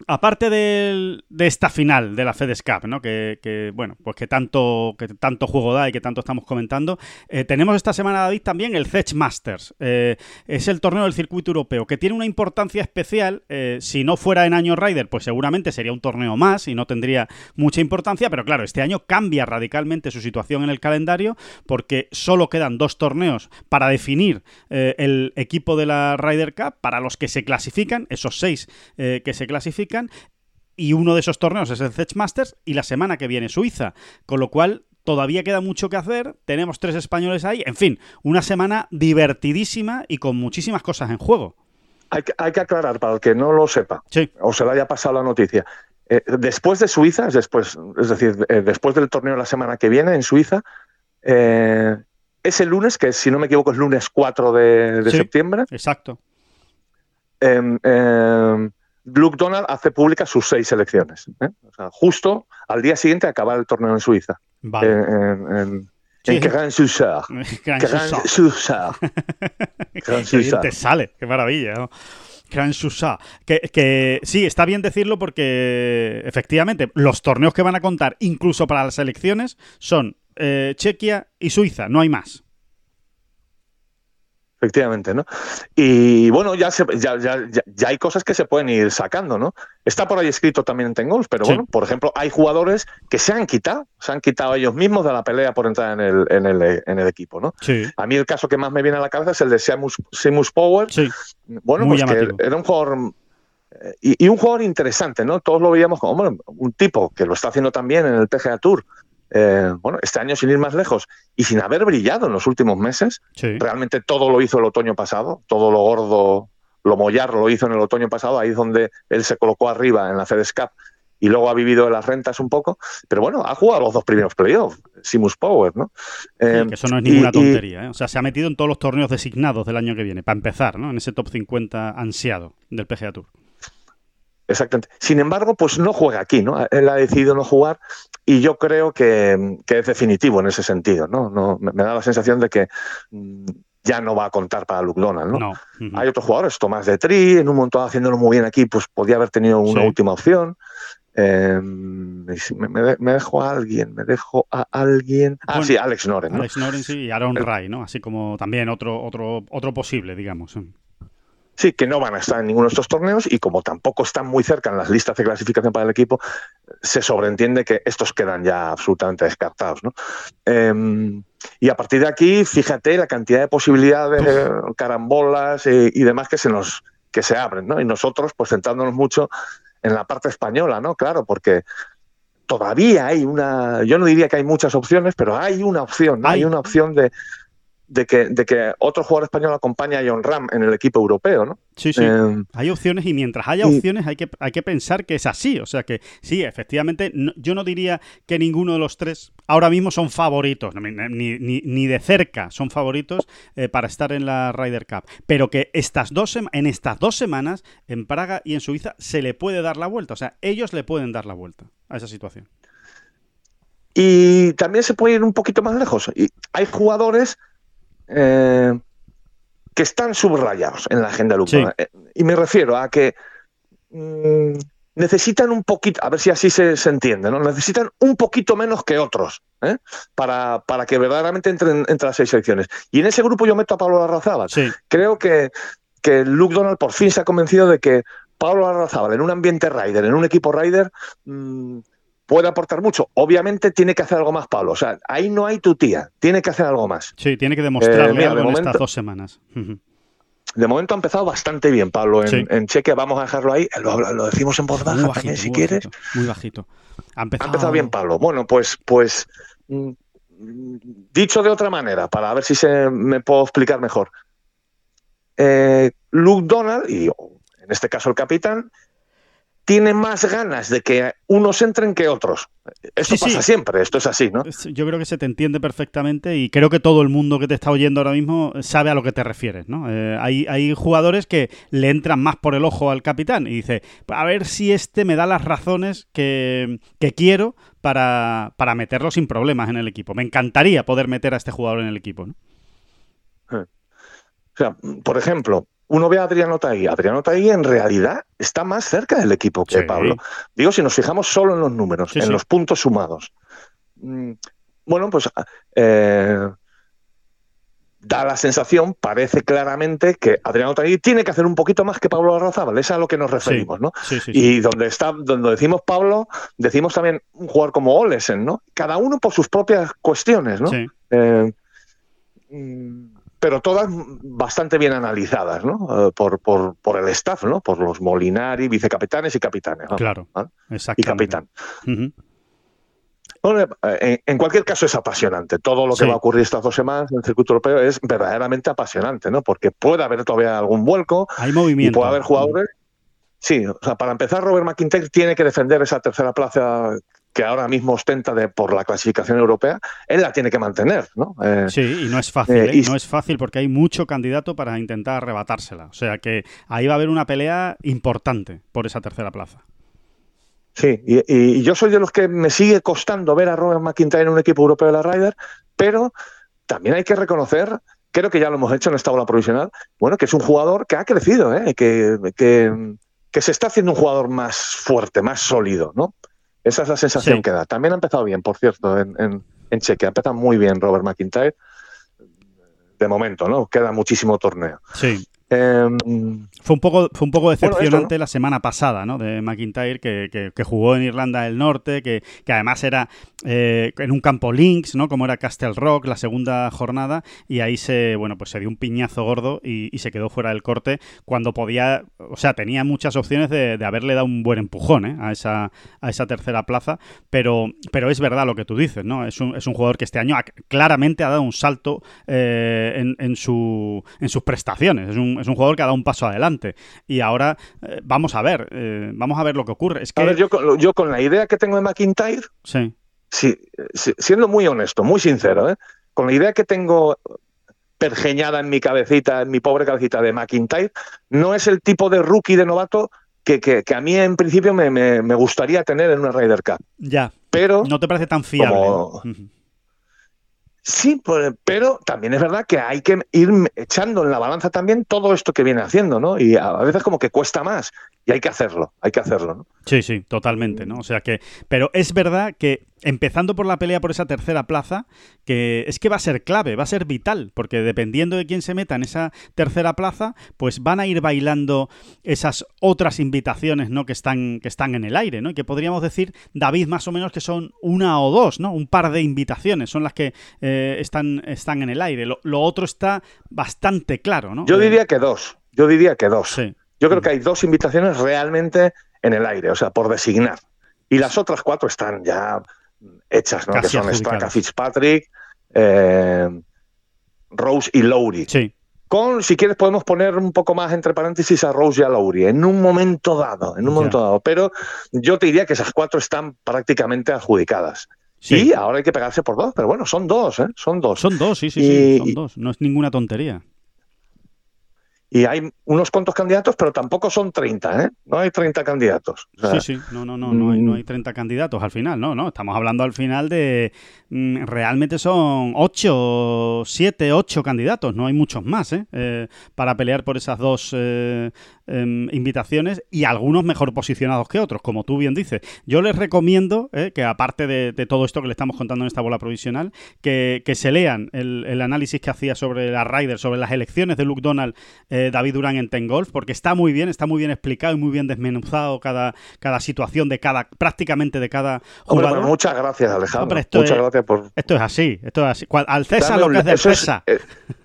Aparte de esta final de la FedEx Cup, ¿no? Que, bueno, pues que tanto, que tanto juego da y que tanto estamos comentando, eh, tenemos esta semana, David, también el Zech Masters. Eh, es el torneo del circuito europeo, que tiene una importancia especial. eh, si no fuera en año Ryder, pues seguramente sería un torneo más y no tendría mucha importancia, pero claro, este año cambia radicalmente su situación en el calendario porque solo quedan dos torneos para definir el equipo de la Ryder Cup, para los que se clasifican, esos seis que se clasifican, y uno de esos torneos es el Zech Masters y la semana que viene Suiza, con lo cual todavía queda mucho que hacer, tenemos tres españoles ahí, en fin, una semana divertidísima y con muchísimas cosas en juego. Hay que, hay que aclarar para el que no lo sepa Sí, o se le haya pasado la noticia. Eh, después de Suiza, es, después, es decir, eh, después del torneo la semana que viene en Suiza, eh, ese lunes, que si no me equivoco es lunes 4 de, de Sí. septiembre, exacto. Luke Donald hace públicas sus seis selecciones. ¿eh? O sea, justo al día siguiente de acabar el torneo en Suiza. Vale. En, en, en, en. Gran Susa. Te sale, qué maravilla, ¿no? Gran Susa. Que, que sí, está bien decirlo porque efectivamente los torneos que van a contar, incluso para las elecciones, son eh, Chequia y Suiza, no hay más. Efectivamente, ¿no? Y bueno, ya, se- ya, ya, ya- hay cosas que se pueden ir sacando, ¿no? Está por ahí escrito también en Tengolf, pero Sí. bueno, por ejemplo, hay jugadores que se han quitado, se han quitado ellos mismos de la pelea por entrar en el, en el, en el equipo, ¿no? Sí, A mí el caso que más me viene a la cabeza es el de Seamus, Seamus Power, sí, bueno, Muy pues que era un jugador eh, y, y un jugador interesante, ¿no? Todos lo veíamos como bueno, un tipo que lo está haciendo también en el PGA Tour. Eh, bueno, este año sin ir más lejos y sin haber brillado en los últimos meses, sí. realmente todo lo hizo el otoño pasado, todo lo gordo, lo mollar lo hizo en el otoño pasado, ahí es donde él se colocó arriba en la FedEx Cup y luego ha vivido de las rentas un poco, pero bueno, ha jugado los dos primeros playoffs, Simus Power, ¿no? Sí, Eh, que eso no es ninguna y- tontería, ¿eh? O sea, se ha metido en todos los torneos designados del año que viene, para empezar, ¿no? En ese top 50 ansiado del PGA Tour. Exactamente. Sin embargo, pues no juega aquí, ¿no? Él ha decidido no jugar y yo creo que, que es definitivo en ese sentido, ¿no? no me me da la sensación de que mm, ya no va a contar para Luke Donald, ¿no? No. Hay otros jugadores, Tomás de Tri, en un montón haciéndolo muy bien aquí, pues podía haber tenido una Sí. última opción. Eh, me, me de- me dejo a alguien, me dejo a alguien. Ah, Bueno, sí, Alex Noren, ¿no? Alex Noren sí, y Aaron Ray, ¿no? Así como también otro, otro, otro posible, digamos. Sí, que no van a estar en ninguno de estos torneos y como tampoco están muy cerca en las listas de clasificación para el equipo, se sobreentiende que estos quedan ya absolutamente descartados. ¿no? Eh, y a partir de aquí, fíjate la cantidad de posibilidades, carambolas y, y demás que se nos que se abren, ¿no? Y nosotros, pues centrándonos mucho en la parte española, ¿no? Claro, porque todavía hay una, yo no diría que hay muchas opciones, pero hay una opción, ¿no? Hay. hay una opción de, de que, de que otro jugador español acompaña a John Ram en el equipo europeo, ¿no? Sí, sí. Eh, hay opciones y mientras haya y- opciones hay que, hay que pensar que es así. O sea que sí, efectivamente, no- yo no diría que ninguno de los tres ahora mismo son favoritos, ni, ni- ni de cerca son favoritos eh, para estar en la Ryder Cup. Pero que estas dos en estas dos semanas, en Praga y en Suiza, se le puede dar la vuelta. O sea, ellos le pueden dar la vuelta a esa situación. Y también se puede ir un poquito más lejos. Y hay jugadores eh, que están subrayados en la agenda Sí. Luke. Eh, Y me refiero a que mm, necesitan un poquito, a ver si así se, se entiende, ¿no? Necesitan un poquito menos que otros ¿eh? para, para que verdaderamente entren entre las seis selecciones. Y en ese grupo yo meto a Pablo Larrazábal. Sí, Creo que, que Luke Donald por fin se ha convencido de que Pablo Larrazábal en un ambiente Rider, en un equipo Rider, mm, puede aportar mucho. Obviamente tiene que hacer algo más Pablo. O sea, ahí no hay tu tía. Tiene que hacer algo más. sí, tiene que demostrarle Eh, mira, algo de en estas momento- dos semanas. De momento ha empezado bastante bien Pablo en, Sí. en Chequia. Vamos a dejarlo ahí. Lo, decimos en voz baja bajito, también, si muy quieres. bajito, muy bajito. Ha empezado, Ha empezado bien Pablo. Bueno, pues, pues mm, dicho de otra manera, para ver si se me puedo explicar mejor. Eh, Luke Donald, y en este caso el capitán, tiene más ganas de que unos entren que otros. Esto Sí, sí. pasa siempre, esto es así, ¿no? Yo creo que se te entiende perfectamente y creo que todo el mundo que te está oyendo ahora mismo sabe a lo que te refieres, ¿no? Eh, hay, hay jugadores que le entran más por el ojo al capitán y dice, a ver si este me da las razones que, que quiero para, para meterlo sin problemas en el equipo. Me encantaría poder meter a este jugador en el equipo, ¿no? O sea, por ejemplo, uno ve a Adriano Taí. Adriano Taí en realidad está más cerca del equipo que Sí. Pablo. Digo, si nos fijamos solo en los números, Sí, en sí. los puntos sumados. Mm, Bueno, pues eh, da la sensación, parece claramente que Adriano Taí tiene que hacer un poquito más que Pablo Arrazábal. Es a lo que nos referimos, ¿no? Y donde está, donde decimos Pablo, decimos también un jugador como Olesen, ¿no? Cada uno por sus propias cuestiones, ¿no? Sí. Eh, mm, pero todas bastante bien analizadas, ¿no? Eh, por, por, por el staff, ¿no? Por los Molinari, vicecapitanes y capitanes. Claro, ¿vale? Y exactamente. capitán. Bueno, eh, en, en cualquier caso es apasionante. Todo lo que Sí. va a ocurrir estas dos semanas en el circuito europeo es verdaderamente apasionante, ¿no? Porque puede haber todavía algún vuelco Hay y movimiento. puede haber jugadores. Sí, o sea, para empezar, Robert McIntyre tiene que defender esa tercera plaza que ahora mismo ostenta de, por la clasificación europea. Él la tiene que mantener, ¿no? Eh, Sí, y no es fácil, Eh, ¿eh? y- no es fácil porque hay mucho candidato para intentar arrebatársela. O sea que ahí va a haber una pelea importante por esa tercera plaza. Sí, y, y yo soy de los que me sigue costando ver a Robert McIntyre en un equipo europeo de la Ryder, pero también hay que reconocer, creo que ya lo hemos hecho en esta ola provisional, bueno, que es un jugador que ha crecido, ¿eh? que, que, que se está haciendo un jugador más fuerte, más sólido, ¿no? Esa es la sensación Sí. que da. También ha empezado bien, por cierto, en, en, en Chequia. Ha empezado muy bien Robert McIntyre. De momento, ¿no? Queda muchísimo torneo. Sí. Em, Fue un poco, fue un poco decepcionante la semana pasada, ¿no? De McIntyre, que, que- que jugó en Irlanda del Norte, que, que además era eh, en un campo links, ¿no? Como era Castle Rock, la segunda jornada, y ahí se, bueno, pues se dio un piñazo gordo y, y se quedó fuera del corte cuando podía, o sea, tenía muchas opciones de, de haberle dado un buen empujón ¿eh? a, esa, a esa tercera plaza, pero, pero es verdad lo que tú dices, ¿no? Es un, es un jugador que este año ha- claramente ha dado un salto eh, en, en su, en sus prestaciones. Es un, es un jugador que ha dado un paso adelante. Y ahora eh, vamos a ver, eh, vamos a ver lo que ocurre. Es que, a ver, yo, con- yo con la idea que tengo de McIntyre, sí, sí, sí, siendo muy honesto, muy sincero, ¿eh? con la idea que tengo pergeñada en mi cabecita, en mi pobre cabecita de McIntyre, no es el tipo de rookie de novato que, que- que a mí en principio me, me- me gustaría tener en una Ryder Cup. ya, Pero no te parece tan fiable. Como-. Sí, pero también es verdad que hay que ir echando en la balanza también todo esto que viene haciendo, ¿no? Y a veces como que cuesta más y hay que hacerlo, hay que hacerlo, ¿no? Sí, sí, totalmente, ¿no? O sea que, pero es verdad que empezando por la pelea por esa tercera plaza, que es que va a ser clave, va a ser vital, porque dependiendo de quién se meta en esa tercera plaza, pues van a ir bailando esas otras invitaciones, ¿no? Que están, que están en el aire, ¿no? Y que podríamos decir, David, más o menos que son una o dos, ¿no? Un par de invitaciones son las que eh, están, están en el aire. Lo, lo otro está bastante claro, ¿no? Yo Eh, diría que dos, yo diría que dos. Sí. Yo creo que hay dos invitaciones realmente en el aire, o sea, por designar. Y las otras cuatro están ya hechas, ¿no? Casi que son. Straka Fitzpatrick, eh, Rose y Lowry. Sí. Con, si quieres, podemos poner un poco más entre paréntesis a Rose y a Lowry, en un momento dado, en un momento dado. Pero yo te diría que esas cuatro están prácticamente adjudicadas. Sí. Y ahora hay que pegarse por dos, pero bueno, son dos, ¿eh? Son dos. Son dos, sí, sí, Y- sí, son dos. No es ninguna tontería. Y hay unos cuantos candidatos, pero tampoco son 30, ¿eh? No hay 30 candidatos. O sea, Sí, sí, no, no, no, no hay, no mm. hay 30 candidatos al final, no, no, estamos hablando al final de, mm, realmente son 8, 7, 8 candidatos, no hay muchos más, ¿eh? Eh, para pelear por esas dos eh, em, invitaciones y algunos mejor posicionados que otros, como tú bien dices. Yo les recomiendo eh, que aparte de, de todo esto que le estamos contando en esta bola provisional, que, que se lean el, el análisis que hacía sobre la Ryder, sobre las elecciones de Luke Donald, eh, David Durán en Ten Golf, porque está muy bien, está muy bien explicado y muy bien desmenuzado cada, cada situación de cada, prácticamente de cada Hombre, jugador. muchas gracias, Alejandro. Hombre, esto muchas es- gracias por. Esto es así, esto es así. Al César Dame lo un que es li- del eso, es, César. eh,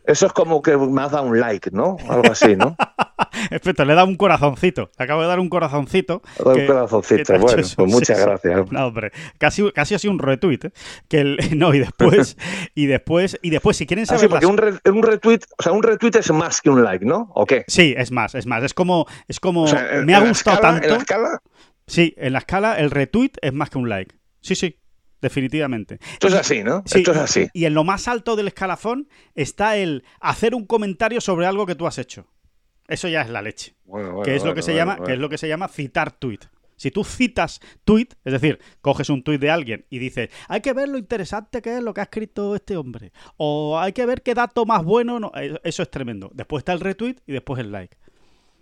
eso es como que me has dado un like, ¿no? Algo así, ¿no? Perfecto, le he dado un corazoncito. Le acabo de dar un corazoncito. Dado que- un corazoncito. ha Bueno, eso. pues muchas sí. gracias. No, hombre, casi, casi así un retweet. ¿eh? Que el, no, y después, y después, y después, si quieren Ah, saber sí, porque las- un, re- un retweet, o sea, un retweet es más que un like, ¿no? ¿O qué? Sí, es más, es más. Es como, es como O sea, en- me ha gustado escala- tanto. En la escala, Sí, en la escala, el retweet es más que un like. Sí, sí, definitivamente. esto es así, ¿no? Sí, esto es así. Y en lo más alto del escalafón está el hacer un comentario sobre algo que tú has hecho. Eso ya es la leche. Bueno, bueno, que es lo que se llama, que es lo que se llama citar tweet. Si tú citas tweet, es decir, coges un tweet de alguien y dices, hay que ver lo interesante que es lo que ha escrito este hombre, o hay que ver qué dato más bueno, no, eh, eso es tremendo. Después está el retweet y después el like.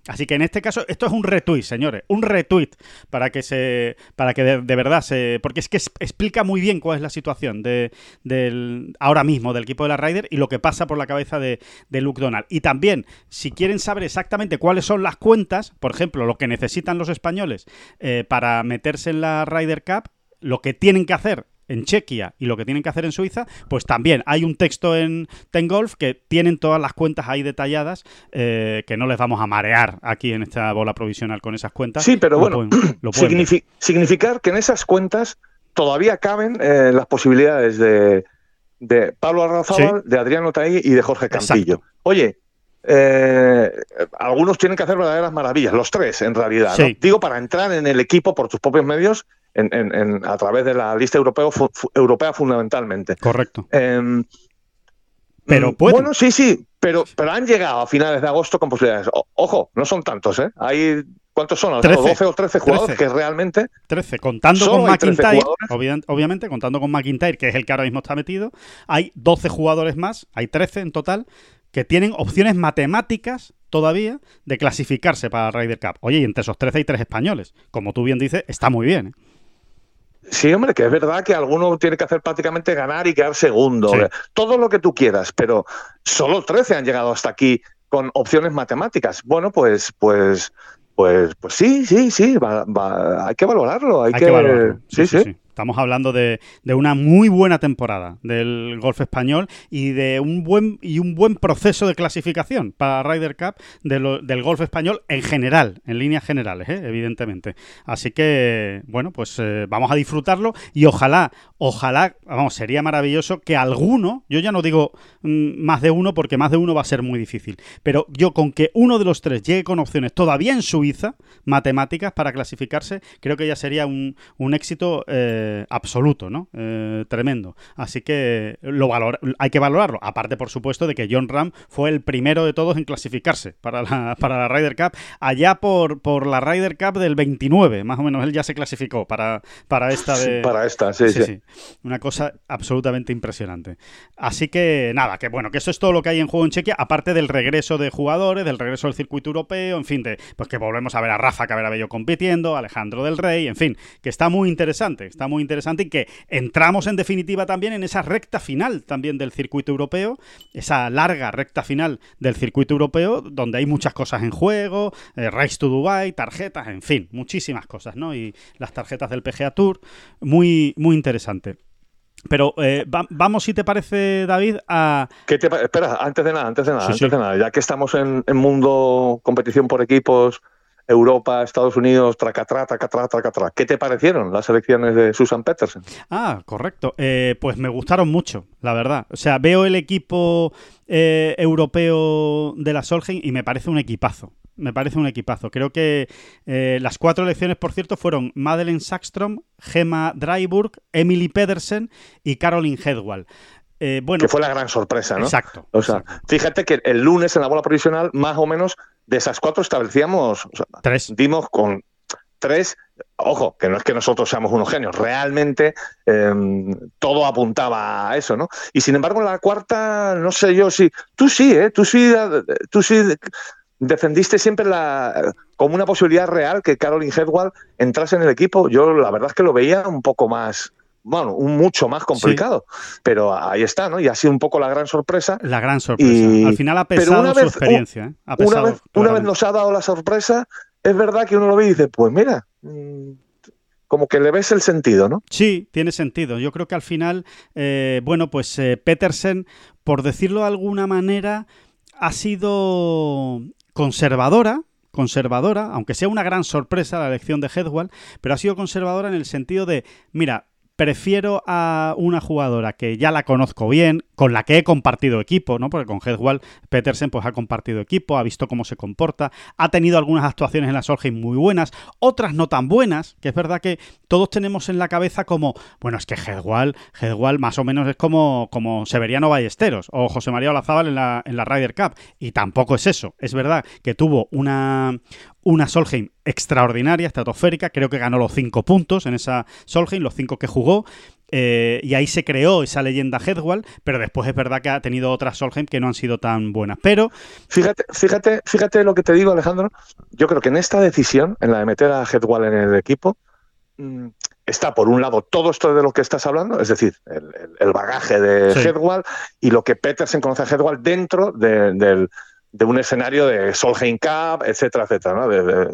Así que en este caso, esto es un retweet, señores, un retweet para que se, para que de, verdad se, porque es que explica muy bien cuál es la situación de, del ahora mismo del equipo de la Ryder y lo que pasa por la cabeza de, de Luke Donald. Y también, si quieren saber exactamente cuáles son las cuentas, por ejemplo, lo que necesitan los españoles eh, para meterse en la Ryder Cup, lo que tienen que hacer en Chequia y lo que tienen que hacer en Suiza, pues también hay un texto en Ten Golf que tienen todas las cuentas ahí detalladas, eh, que no les vamos a marear aquí en esta bola provisional con esas cuentas. Sí, pero Lo bueno, pueden- lo pueden ver. Significar que en esas cuentas todavía caben eh, las posibilidades de, de Pablo Arrazábal, de Adriano Taí y de Jorge Campillo. Exacto. Oye, eh, algunos tienen que hacer verdaderas maravillas, los tres en realidad. Digo, para entrar en el equipo por tus propios medios en- en- en- a través de la lista europeo, fu- europea fundamentalmente. Correcto. Em, Pero mm, pueden. Bueno, sí, sí, pero, pero han llegado a finales de agosto con posibilidades. O- ojo, no son tantos, ¿eh? Hay, ¿cuántos son? Alejandro? 13. 12 o 13 jugadores 13. que realmente 13, contando con hay 13 McIntyre, obviamente, contando con McIntyre, que es el que ahora mismo está metido, hay 12 jugadores más, hay 13 en total, que tienen opciones matemáticas todavía de clasificarse para Ryder Cup. Oye, y entre esos 13 hay tres españoles. Como tú bien dices, está muy bien. ¿eh? Sí, hombre, que es verdad que alguno tiene que hacer prácticamente ganar y quedar segundo. Sí. Todo lo que tú quieras, pero solo 13 han llegado hasta aquí con opciones matemáticas. Bueno, pues, pues, pues, pues sí, sí, sí, va- va- hay que valorarlo. Hay, Hay que valorarlo. Sí, sí. Estamos hablando de, de una muy buena temporada del golf español y de un buen y un buen proceso de clasificación para Ryder Cup de lo- del golf español en general, en líneas generales, ¿eh? evidentemente. Así que, bueno, pues eh, vamos a disfrutarlo y ojalá, ojalá, vamos, sería maravilloso que alguno, yo ya no digo mm, más de uno porque más de uno va a ser muy difícil, pero yo con que uno de los tres llegue con opciones todavía en Suiza, matemáticas, para clasificarse, creo que ya sería un, un éxito eh, absoluto, ¿no? Eh, tremendo. Así que lo valor hay que valorarlo. Aparte, por supuesto, de que John Ram fue el primero de todos en clasificarse para la, para la Ryder Cup. Allá por, por la Ryder Cup del 29, más o menos, él ya se clasificó para, para esta de... Para esta, sí, sí. Sí, sí. Una cosa absolutamente impresionante. Así que nada, que bueno, que eso es todo lo que hay en juego en Chequia, aparte del regreso de jugadores, del regreso del circuito europeo, en fin, de, pues que volvemos a ver a Rafa Caberabello compitiendo, Alejandro del Rey, en fin, que está muy interesante, está muy interesante y que entramos en definitiva también en esa recta final también del circuito europeo, esa larga recta final del circuito europeo, donde hay muchas cosas en juego, eh, Race to Dubai, tarjetas, en fin, muchísimas cosas, ¿no? Y las tarjetas del PGA Tour, muy, muy interesante. Pero eh, va- vamos, si te parece, David, a... ¿Qué te pa- Espera, antes de nada, antes de nada, Sí, antes sí. de nada, ya que estamos en, en mundo competición por equipos Europa, Estados Unidos, tracatrá, tracatrá, tracatrá. ¿Qué te parecieron las elecciones de Susan Peterson? Ah, correcto. Eh, pues me gustaron mucho, la verdad. O sea, veo el equipo eh, europeo de la Solheim y me parece un equipazo. Me parece un equipazo. Creo que eh, las cuatro elecciones, por cierto, fueron Madeleine Sackstrom, Gemma Dryburg, Emily Pedersen y Caroline Hedwall. bueno, que fue la gran sorpresa, ¿no? Exacto. O sea, fíjate que el lunes en la bola provisional, más o menos, de esas cuatro establecíamos, tres. dimos con tres, ojo, que no es que nosotros seamos unos genios, realmente em, todo apuntaba a eso, ¿no? Y sin embargo, en la cuarta, no sé yo si, tú sí, ¿eh? Tú sí, tú sí defendiste siempre la, como una posibilidad real que Caroline Hedwall entrase en el equipo. Yo la verdad es que lo veía un poco más, bueno, un mucho más complicado. Pero ahí está, ¿no? Y ha sido un poco la gran sorpresa. La gran sorpresa. Al final ha pesado su experiencia. ¿eh? una, vez, una vez nos ha dado la sorpresa, es verdad que uno lo ve y dice, pues mira, mm, como que le ves el sentido, ¿no? Sí, tiene sentido. Yo creo que al final, eh, bueno, pues eh, Petersen, por decirlo de alguna manera, ha sido conservadora, conservadora, aunque sea una gran sorpresa la elección de Headwall, pero ha sido conservadora en el sentido de, mira, prefiero a una jugadora que ya la conozco bien, con la que he compartido equipo, ¿no? Porque con Headwall Petersen pues ha compartido equipo, ha visto cómo se comporta, ha tenido algunas actuaciones en la Solheim muy buenas, otras no tan buenas, que es verdad que todos tenemos en la cabeza como, bueno, es que Headwall, Headwall más o menos es como, como Severiano Ballesteros o José María Olazábal en la, en la Ryder Cup, y tampoco es eso, es verdad que tuvo una, una Solheim extraordinaria, estratosférica, creo que ganó los cinco puntos en esa Solheim, los cinco que jugó, eh, y ahí se creó esa leyenda Headwall, pero después es verdad que ha tenido otras Solheim que no han sido tan buenas. Pero. Fíjate, fíjate, fíjate lo que te digo, Alejandro. Yo creo que en esta decisión, en la de meter a Headwall en el equipo, mm, está por un lado todo esto de lo que estás hablando, es decir, el, bagaje de Headwall y lo que Petersen conoce a Headwall dentro del de un escenario de Solheim Cup, etcétera, etcétera, ¿no? De,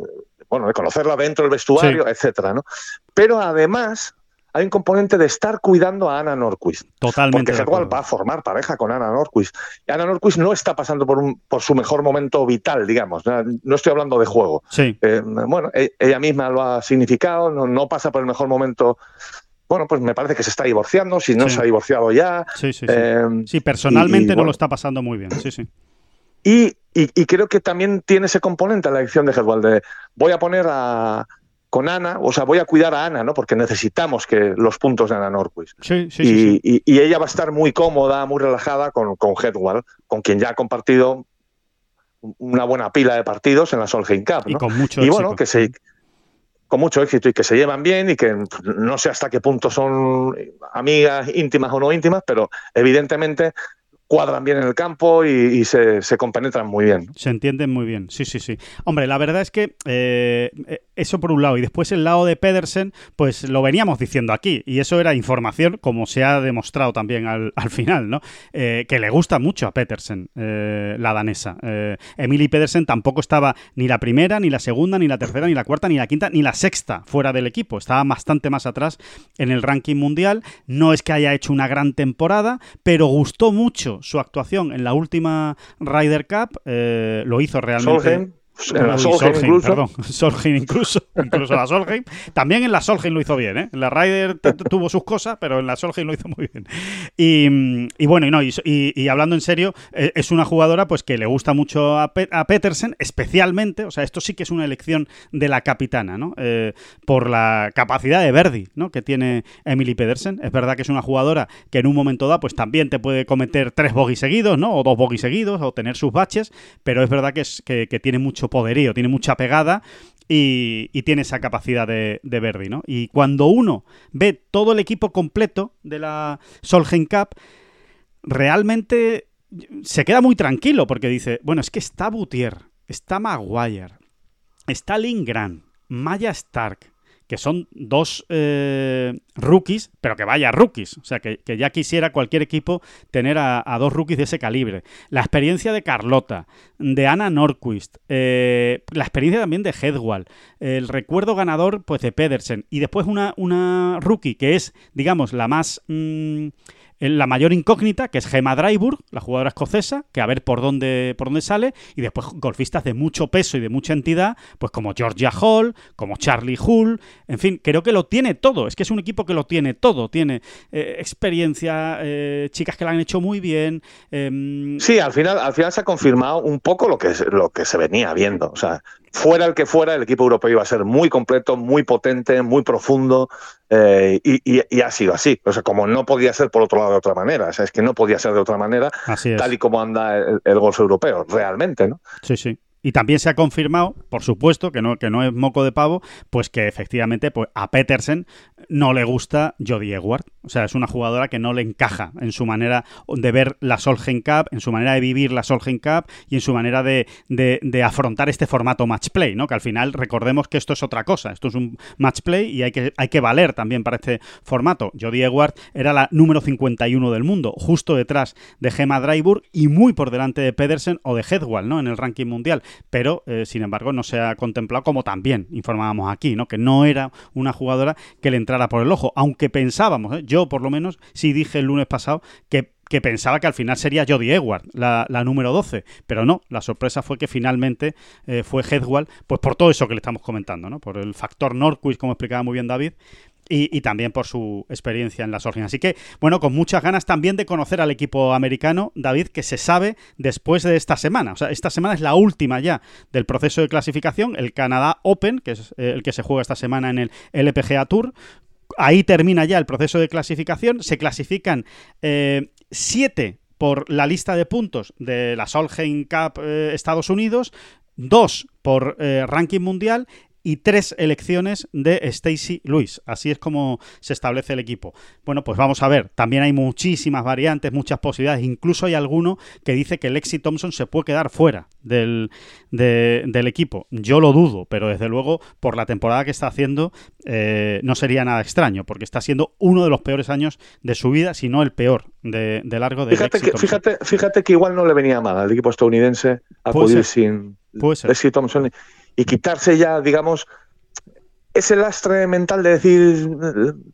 bueno, de conocerla dentro del vestuario, etcétera, ¿no? Pero además hay un componente de estar cuidando a Ana Norquist. Totalmente. Porque Hedwall va a formar pareja con Ana Norquist. Y Ana Norquist no está pasando por, un, por su mejor momento vital, digamos. No estoy hablando de juego. Sí. Eh, bueno, e, ella misma lo ha significado, no, pasa por el mejor momento bueno, pues me parece que se está divorciando, si no se ha divorciado ya. Sí, sí, sí. Eh, sí personalmente no lo está pasando muy bien, sí, sí. Y, creo que también tiene ese componente la elección de Hedwald de voy a poner a, con Ana, o sea, voy a cuidar a Ana, ¿no? Porque necesitamos que los puntos de Ana Norquist. Sí, sí, y, sí, y, ella va a estar muy cómoda, muy relajada con, con con quien ya ha compartido una buena pila de partidos en la Solheim Cup. ¿no? Y con mucho y bueno, que se con mucho éxito y que se llevan bien y que no sé hasta qué punto son amigas íntimas o no íntimas, pero evidentemente cuadran bien en el campo y, se, se, compenetran muy bien. Se entienden muy bien, sí, sí, sí. Hombre, la verdad es que eh, eso por un lado, y después el lado de Pedersen, pues lo veníamos diciendo aquí, y eso era información, como se ha demostrado también al, final, ¿no? Eh, que le gusta mucho a Pedersen, eh, la danesa. Emily Pedersen tampoco estaba ni la primera, ni la segunda, ni la tercera, ni la cuarta, ni la quinta, ni la sexta fuera del equipo. Estaba bastante más atrás en el ranking mundial. No es que haya hecho una gran temporada, pero gustó mucho su actuación en la última Ryder Cup, eh, lo hizo realmente. En la Solheim, incluso. Perdón, Solheim incluso, incluso la Solheim. También en la Solheim lo hizo bien, ¿eh? En la Ryder tuvo sus cosas, pero en la Solheim lo hizo muy bien. Y, bueno, y, no, y, hablando en serio, eh, es una jugadora pues que le gusta mucho a, Petersen, especialmente, o sea, esto sí que es una elección de la capitana, ¿no? Eh, por la capacidad de Verdi, ¿no? Que tiene Emily Pedersen. Es verdad que es una jugadora que en un momento dado pues también te puede cometer tres bogies seguidos, ¿no? O dos bogies seguidos, o tener sus baches, pero es verdad que, es, que tiene mucho poderío, tiene mucha pegada y, tiene esa capacidad de, de, Verdi, ¿no? Y cuando uno ve todo el equipo completo de la Solheim Cup, realmente se queda muy tranquilo porque dice, bueno, es que está Boutier, está Maguire, está Lindgren, Maya Stark, que son dos eh, rookies, pero que vaya rookies. O sea, que, ya quisiera cualquier equipo tener a, dos rookies de ese calibre. La experiencia de Carlota, de Ana Norquist, eh, la experiencia también de Hedwall, el recuerdo ganador pues de Pedersen y después una, una rookie que es, digamos, la más... Mm, la mayor incógnita, que es Gemma Dryburg, la jugadora escocesa, que a ver por dónde, por dónde sale, y después golfistas de mucho peso y de mucha entidad, pues como Georgia Hall, como Charlie Hull, en fin, creo que lo tiene todo, es que es un equipo que lo tiene todo, tiene eh, experiencia, eh, chicas que la han hecho muy bien. Em, sí, al final, al final se ha confirmado un poco lo que, lo que se venía viendo, o sea, fuera el que fuera, el equipo europeo iba a ser muy completo, muy potente, muy profundo, eh, y, ha sido así. O sea, como no podía ser por otro lado de otra manera. O sea, es que no podía ser de otra manera, tal y como anda el, el golf europeo, realmente, ¿no? Sí, sí. Y también se ha confirmado, por supuesto, que no, que no es moco de pavo, pues que efectivamente pues, a Petersen no le gusta Jodie Edward. O sea, es una jugadora que no le encaja en su manera de ver la Solheim Cup, en su manera de vivir la Solheim Cup y en su manera de, de, afrontar este formato match play, ¿no? Que al final recordemos que esto es otra cosa. Esto es un match play y hay que, hay que valer también para este formato. Jodie Edward era la número 51 del mundo, justo detrás de Gemma Dryburg y muy por delante de Pedersen o de Headwall, ¿no? En el ranking mundial pero eh, sin embargo no se ha contemplado como también informábamos aquí, ¿no? Que no era una jugadora que le entrara por el ojo, aunque pensábamos, ¿eh? yo por lo menos sí dije el lunes pasado que pensaba que al final sería Jodie Edward, la, número 12, pero no, la sorpresa fue que finalmente eh, fue Headwall, pues por todo eso que le estamos comentando, ¿no? Por el factor Norquist, como explicaba muy bien David, y, también por su experiencia en la Solheim. Así que, bueno, con muchas ganas también de conocer al equipo americano, David, que se sabe después de esta semana. O sea, esta semana es la última ya del proceso de clasificación, el Canadá Open, que es eh, el que se juega esta semana en el LPGA Tour. Ahí termina ya el proceso de clasificación. Se clasifican eh, siete por la lista de puntos de la Solheim Cup eh, Estados Unidos, dos por ranking mundial y tres elecciones de Stacy Lewis. Así es como se establece el equipo. Bueno, pues vamos a ver. También hay muchísimas variantes, muchas posibilidades. Incluso hay alguno que dice que Lexi Thompson se puede quedar fuera del, del equipo. Yo lo dudo, pero desde luego por la temporada que está haciendo eh, no sería nada extraño, porque está siendo uno de los peores años de su vida, si no el peor de, largo de fíjate que, fíjate, fíjate que igual no le venía mal al equipo estadounidense acudir sin Lexi Thompson y quitarse ya, digamos, ese lastre mental de decir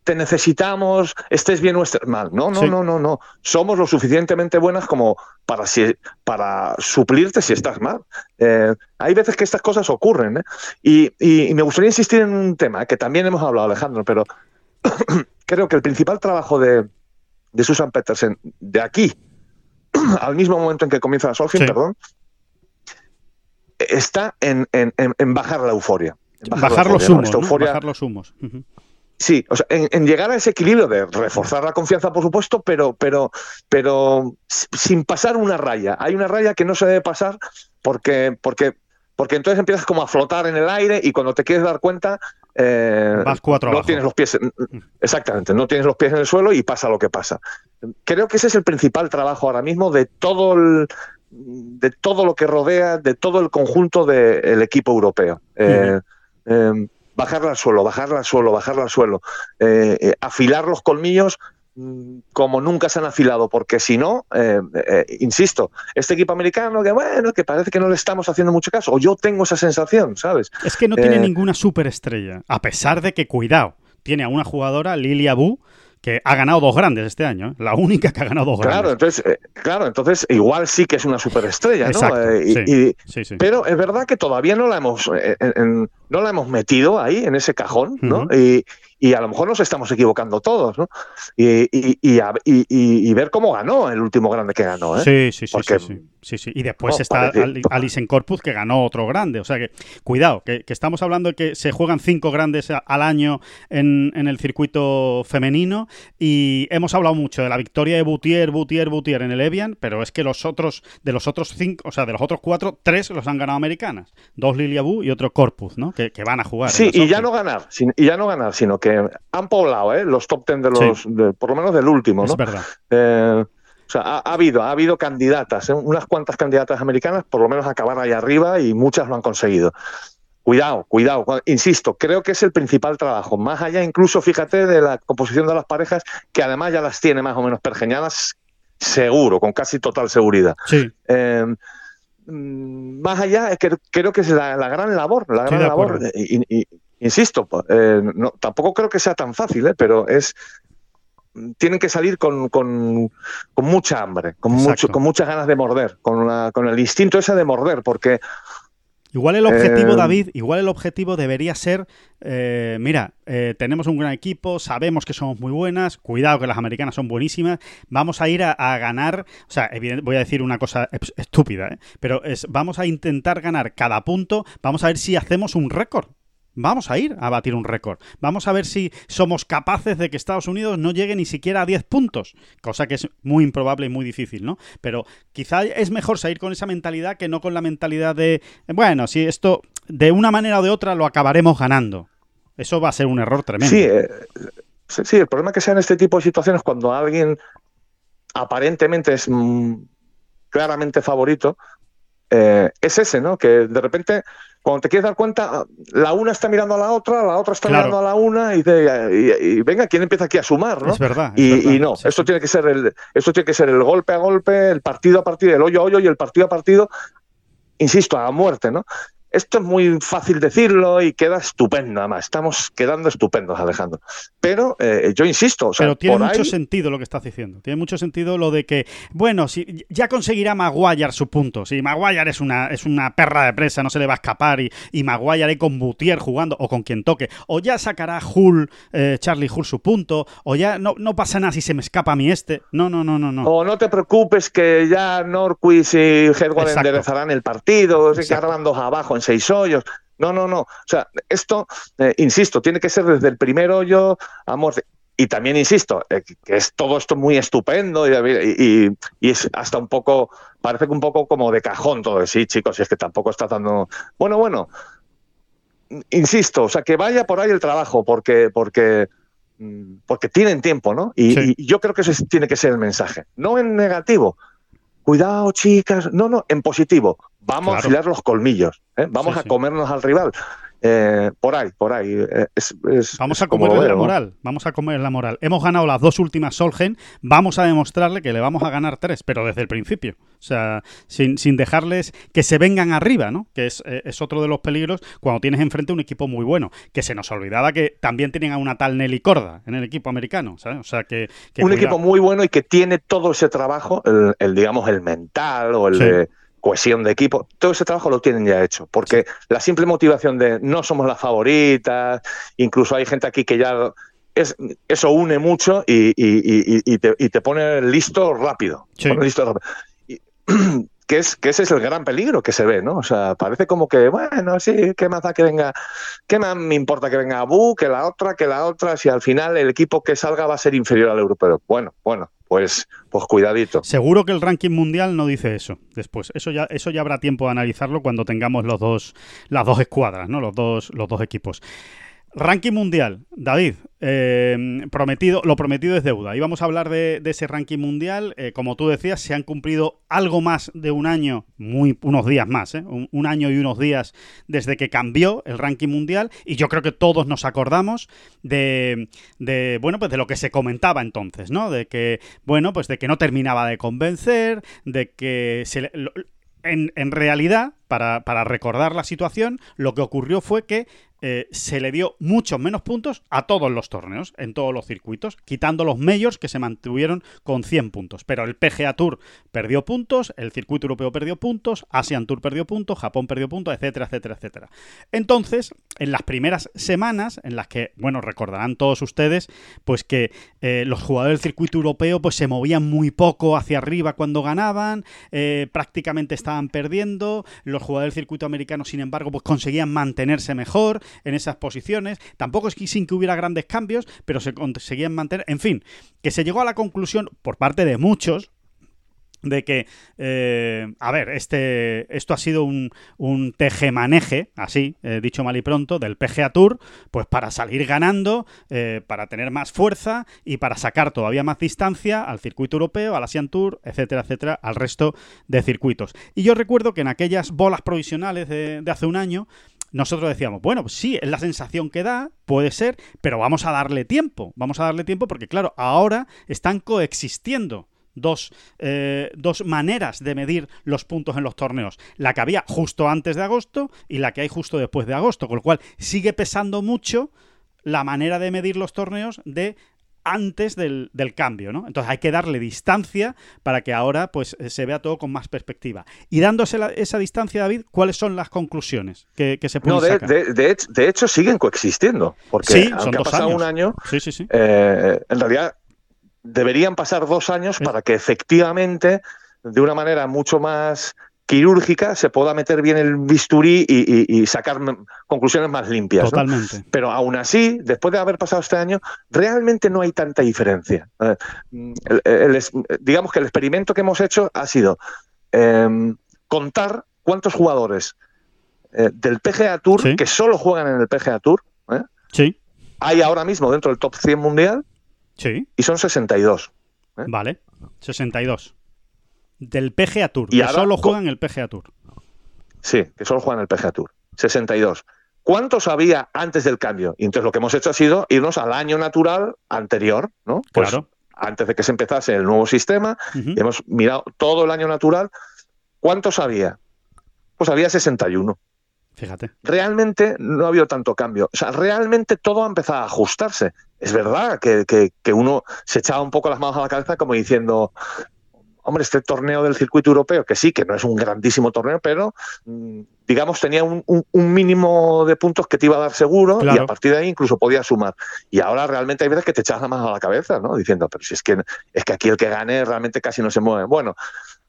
te necesitamos, estés bien o estés mal. No, no, no, no, no. Somos lo suficientemente buenas como para, si, para suplirte si estás mal. Eh, hay veces que estas cosas ocurren. ¿eh? Y, me gustaría insistir en un tema que también hemos hablado, Alejandro, pero creo que el principal trabajo de, Susan Petersen de aquí al mismo momento en que comienza la Solheim, perdón, está en, bajar la euforia. bajar, los humos, bajar, los humos. Sí, o sea, en, llegar a ese equilibrio de reforzar la confianza, por supuesto, pero, pero, pero sin pasar una raya. Hay una raya que no se debe pasar porque, porque, porque entonces empiezas como a flotar en el aire y cuando te quieres dar cuenta, eh, Vas cuatro no tienes los pies, exactamente, no tienes los pies en el suelo y pasa lo que pasa. Creo que ese es el principal trabajo ahora mismo de todo el, de todo lo que rodea, de todo el conjunto del equipo europeo. Eh, eh, bajarla al suelo, bajarla al suelo, bajarla al suelo. Eh, afilar los colmillos mm, como nunca se han afilado, porque si no, insisto, este equipo americano que bueno, que parece que no le estamos haciendo mucho caso, o yo tengo esa sensación, ¿sabes? Es que no tiene ninguna superestrella, a pesar de que, cuidado, tiene a una jugadora, Lilia Bu, que ha ganado dos grandes este año, ¿eh? la única que ha ganado dos claro, grandes. Entonces, eh, claro, entonces igual sí que es una superestrella, ¿no? Eh, pero es verdad que todavía no la hemos, no la hemos metido ahí en ese cajón, ¿no? y, y a lo mejor nos estamos equivocando todos, ¿no? Y, y, y, ver cómo ganó el último grande que ganó, ¿eh? Sí, sí, sí, sí, sí, Y después está Alice en Corpus que ganó otro grande. O sea que, cuidado, que, estamos hablando de que se juegan cinco grandes al año en, en, el circuito femenino y hemos hablado mucho de la victoria de Boutier, Boutier, Boutier en el Evian, pero es que los otros, de los otros cinco, o sea, de los otros cuatro, tres los han ganado americanas. Dos Lilia Bu y otro Corpus, ¿no? Que, que van a jugar. Sí, y ya no ganar, y ya no ganar, sino que han poblado ¿eh? los top ten de los, por lo menos del último, ¿no? Es verdad. Eh, o sea, ha, habido, ha habido candidatas, ¿eh? unas cuantas candidatas americanas, por lo menos acabar ahí arriba y muchas lo han conseguido. Cuidado, cuidado, insisto, creo que es el principal trabajo, más allá incluso, fíjate, de la composición de las parejas, que además ya las tiene más o menos pergeñadas, seguro, con casi total seguridad. Sí. Mm, más allá, que, creo que es la, gran labor, la gran labor, y, insisto, eh, no, tampoco creo que sea tan fácil, ¿eh? pero es tienen que salir con, con, con mucha hambre, con, mucho, con muchas ganas de morder, con, la, con el instinto ese de morder, porque Igual el objetivo, eh, David, igual el objetivo debería ser, eh, mira, eh, tenemos un gran equipo, sabemos que somos muy buenas, cuidado que las americanas son buenísimas, vamos a ir a, ganar, o sea, voy a decir una cosa estúpida, pero es, vamos a intentar ganar cada punto, vamos a ver si hacemos un récord. Vamos a ir a batir un récord. Vamos a ver si somos capaces de que Estados Unidos no llegue ni siquiera a 10 puntos, cosa que es muy improbable y muy difícil, ¿no? Pero quizá es mejor salir con esa mentalidad que no con la mentalidad de, bueno, si esto de una manera o de otra lo acabaremos ganando. Eso va a ser un error tremendo. Sí, eh, sí, el problema que sea en este tipo de situaciones cuando alguien aparentemente es mm, claramente favorito, eh, es ese, ¿no? Que de repente cuando te quieres dar cuenta, la una está mirando a la otra, la otra está mirando a la una y, venga, ¿quién empieza aquí a sumar? ¿no? Es verdad. y, no, esto tiene que ser el, esto tiene que ser el golpe a golpe, el partido a partido, el hoyo a hoyo y el partido a partido, insisto, a muerte, ¿no? Esto es muy fácil decirlo y queda estupendo, además. Estamos quedando estupendos, Alejandro. Pero eh, yo insisto. Pero tiene mucho sentido lo que estás diciendo. Tiene mucho sentido lo de que, bueno, si ya conseguirá Maguire su punto. Si Maguire es una, es una perra de presa, no se le va a escapar. Y, y Maguire con Boutier jugando, o con quien toque. O ya sacará Hull, eh, Charlie Hull su punto. O ya no, no pasa nada si se me escapa a mí este. No, no, no, no. no. O no te preocupes que ya Norquist y Headward enderezarán el partido. Se quedarán dos abajo seis hoyos. No, no, no. O sea, esto, eh, insisto, tiene que ser desde el primer hoyo a muerte. Y también insisto, eh, que es todo esto muy estupendo y, es hasta un poco, parece que un poco como de cajón todo. Sí, chicos, y es que tampoco está dando. Bueno, bueno, insisto, o sea, que vaya por ahí el trabajo, porque, porque, mm, porque tienen tiempo, ¿no? Y, yo creo que ese tiene que ser el mensaje. No en negativo. Cuidado, chicas. No, no, en positivo vamos a afilar los colmillos, ¿eh? vamos a comernos al rival. Eh, por ahí, por ahí. Eh, vamos a comer la moral, vamos a comer la moral. Hemos ganado las dos últimas Solgen, vamos a demostrarle que le vamos a ganar tres, pero desde el principio. O sea, sin, dejarles que se vengan arriba, ¿no? Que es, otro de los peligros cuando tienes enfrente un equipo muy bueno. Que se nos olvidaba que también tienen a una tal Nelly Corda en el equipo americano, O sea, que... un equipo muy bueno y que tiene todo ese trabajo, el, digamos, el mental o el de cohesión de equipo, todo ese trabajo lo tienen ya hecho, porque la simple motivación de no somos las favoritas, incluso hay gente aquí que ya es, eso une mucho y, te, pone listo rápido. listo que, es, que ese es el gran peligro que se ve, ¿no? O sea, parece como que, bueno, sí, ¿qué más da que venga? ¿Qué más me importa que venga Abu, que la otra, que la otra, si al final el equipo que salga va a ser inferior al europeo? Bueno, bueno, pues, pues cuidadito. Seguro que el ranking mundial no dice eso después. Eso ya, eso ya habrá tiempo de analizarlo cuando tengamos los dos, las dos escuadras, ¿no? Los dos, los dos equipos. Ranking mundial, David, eh, prometido, lo prometido es deuda. Y vamos a hablar de, ese ranking mundial. Eh, como tú decías, se han cumplido algo más de un año, muy, unos días más, ¿eh? un, año y unos días desde que cambió el ranking mundial. Y yo creo que todos nos acordamos de, de, bueno, pues de lo que se comentaba entonces, ¿no? De que, bueno, pues de que no terminaba de convencer, de que en, realidad, para, recordar la situación, lo que ocurrió fue que eh, se le dio muchos menos puntos a todos los torneos, en todos los circuitos, quitando los majors que se mantuvieron con 100 puntos. Pero el PGA Tour perdió puntos, el circuito europeo perdió puntos, Asian Tour perdió puntos, Japón perdió puntos, etcétera, etcétera, etcétera. Entonces, en las primeras semanas, en las que, bueno, recordarán todos ustedes, pues que eh, los jugadores del circuito europeo pues se movían muy poco hacia arriba cuando ganaban, eh, prácticamente estaban perdiendo, los jugadores del circuito americano, sin embargo, pues conseguían mantenerse mejor, en esas posiciones. Tampoco es que sin que hubiera grandes cambios, pero se conseguían mantener. En fin, que se llegó a la conclusión por parte de muchos, de que, eh, a ver, este, esto ha sido un, un tejemaneje, así, eh, dicho mal y pronto, del PGA Tour, pues para salir ganando, eh, para tener más fuerza y para sacar todavía más distancia al circuito europeo, al Asian Tour, etcétera, etcétera, al resto de circuitos. Y yo recuerdo que en aquellas bolas provisionales de, de hace un año, nosotros decíamos, bueno, pues sí, es la sensación que da, puede ser, pero vamos a darle tiempo, vamos a darle tiempo porque, claro, ahora están coexistiendo Dos, eh, dos, maneras de medir los puntos en los torneos. La que había justo antes de agosto y la que hay justo después de agosto. Con lo cual sigue pesando mucho la manera de medir los torneos de antes del, cambio, ¿no? Entonces hay que darle distancia para que ahora pues se vea todo con más perspectiva. Y dándose esa distancia, David, ¿cuáles son las conclusiones que, se pueden no, de, sacar? De, de, hecho, siguen coexistiendo. Porque sí, aunque ha pasado un año, sí, sí, eh, en realidad deberían pasar dos años para que efectivamente, de una manera mucho más quirúrgica se pueda meter bien el bisturí y, sacar conclusiones más limpias. Totalmente. Pero aún así, después de haber pasado este año, realmente no hay tanta diferencia. digamos que el experimento que hemos hecho ha sido em, contar cuántos jugadores eh, del PGA Tour que solo juegan en el PGA Tour ¿eh? sí. hay ahora mismo dentro del top 100 mundial sí. y son 62. ¿eh? Vale, 62. Del PGA Tour, y que solo juegan el PGA Tour. Sí, que solo juegan el PGA Tour. 62. ¿Cuántos había antes del cambio? Y entonces lo que hemos hecho ha sido irnos al año natural anterior, ¿no? Pues claro. Antes de que se empezase el nuevo sistema, y hemos mirado todo el año natural. ¿Cuántos había? Pues había 61. Fíjate. Realmente no ha habido tanto cambio. O sea, realmente todo ha empezado a ajustarse. Es verdad que, que uno se echaba un poco las manos a la cabeza como diciendo, hombre, este torneo del circuito europeo, que sí, que no es un grandísimo torneo, pero mm, digamos tenía un, mínimo de puntos que te iba a dar seguro y a partir de ahí incluso podía sumar. Y ahora realmente hay veces que te echas la mano a la cabeza, ¿no? Diciendo, pero si es que, es que aquí el que gane realmente casi no se mueve. Bueno,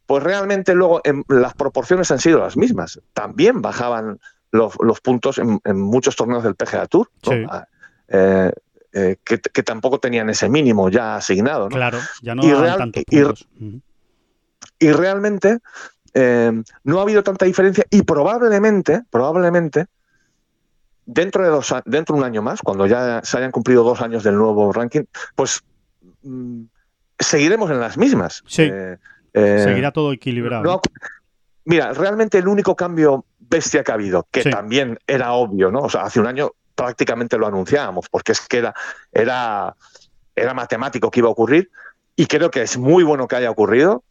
pues realmente luego las proporciones han sido las mismas. También bajaban los, puntos en, muchos torneos del PGA Tour. Ah, eh, eh, que, tampoco tenían ese mínimo ya asignado. Claro, ya no y puntos y realmente eh, no ha habido tanta diferencia y probablemente, probablemente, dentro de, dos, dentro de un año más, cuando ya se hayan cumplido dos años del nuevo ranking, pues mm, seguiremos en las mismas. Sí. Eh, eh, Seguirá todo equilibrado. mira, realmente el único cambio bestia que ha habido, que también era obvio, ¿no? O sea, hace un año prácticamente lo anunciábamos, porque es que era, era, era matemático que iba a ocurrir, y creo que es muy bueno que haya ocurrido,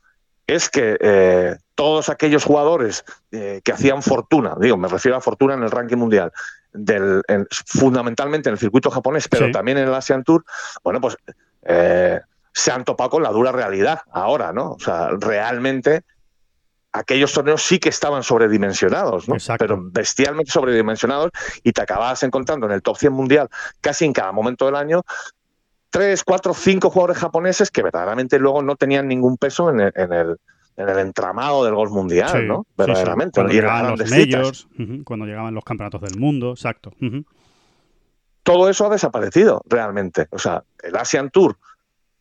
es que eh, todos aquellos jugadores eh, que hacían fortuna, digo, me refiero a fortuna en el ranking mundial, del, fundamentalmente en el circuito japonés, pero también en el Asian Tour, bueno, pues eh, se han topado con la dura realidad ahora, ¿no? O sea, realmente aquellos torneos sí que estaban sobredimensionados, ¿no? Pero bestialmente sobredimensionados y te acababas encontrando en el top 100 mundial casi en cada momento del año tres, cuatro, cinco jugadores japoneses que verdaderamente luego no tenían ningún peso en el, en el, en el entramado del golf mundial, ¿no? Verdaderamente. Cuando llegaban los majors, cuando llegaban los campeonatos del mundo, exacto. Todo eso ha desaparecido realmente. O sea, el Asian Tour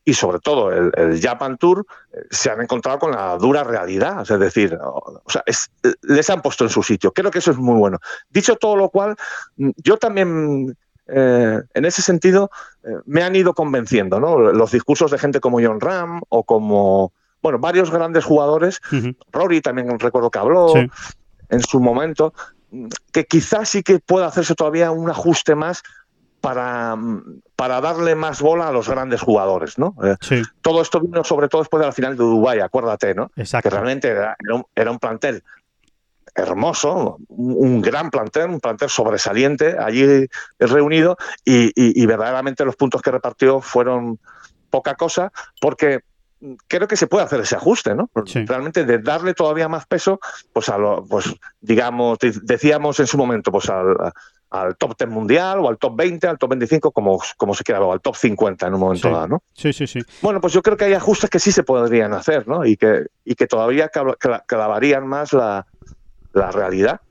y sobre todo el, Japan Tour eh, se han encontrado con la dura realidad. Es decir, o sea, les han puesto en su sitio. Creo que eso es muy bueno. Dicho todo lo cual, yo también eh, en ese sentido, eh, me han ido convenciendo, ¿no? Los discursos de gente como John Ram o como, bueno, varios grandes jugadores. Rory también recuerdo que habló en su momento, que quizás sí que pueda hacerse todavía un ajuste más para, para darle más bola a los grandes jugadores, ¿no? Eh, todo esto vino sobre todo después de la final de Dubái, acuérdate, ¿no? Exacto. Que realmente era un plantel hermoso, un, gran plantel, un plantel sobresaliente allí reunido y, verdaderamente los puntos que repartió fueron poca cosa porque creo que se puede hacer ese ajuste, ¿no? Realmente de darle todavía más peso, pues a lo, pues digamos, decíamos en su momento, pues al, top 10 mundial o al top 20, al top 25, como, como se quiera, o al top 50 en un momento dado, ¿no? Sí, sí, sí. Bueno, pues yo creo que hay ajustes que sí se podrían hacer, ¿no? Y que, y que todavía clavarían más la, la realidad.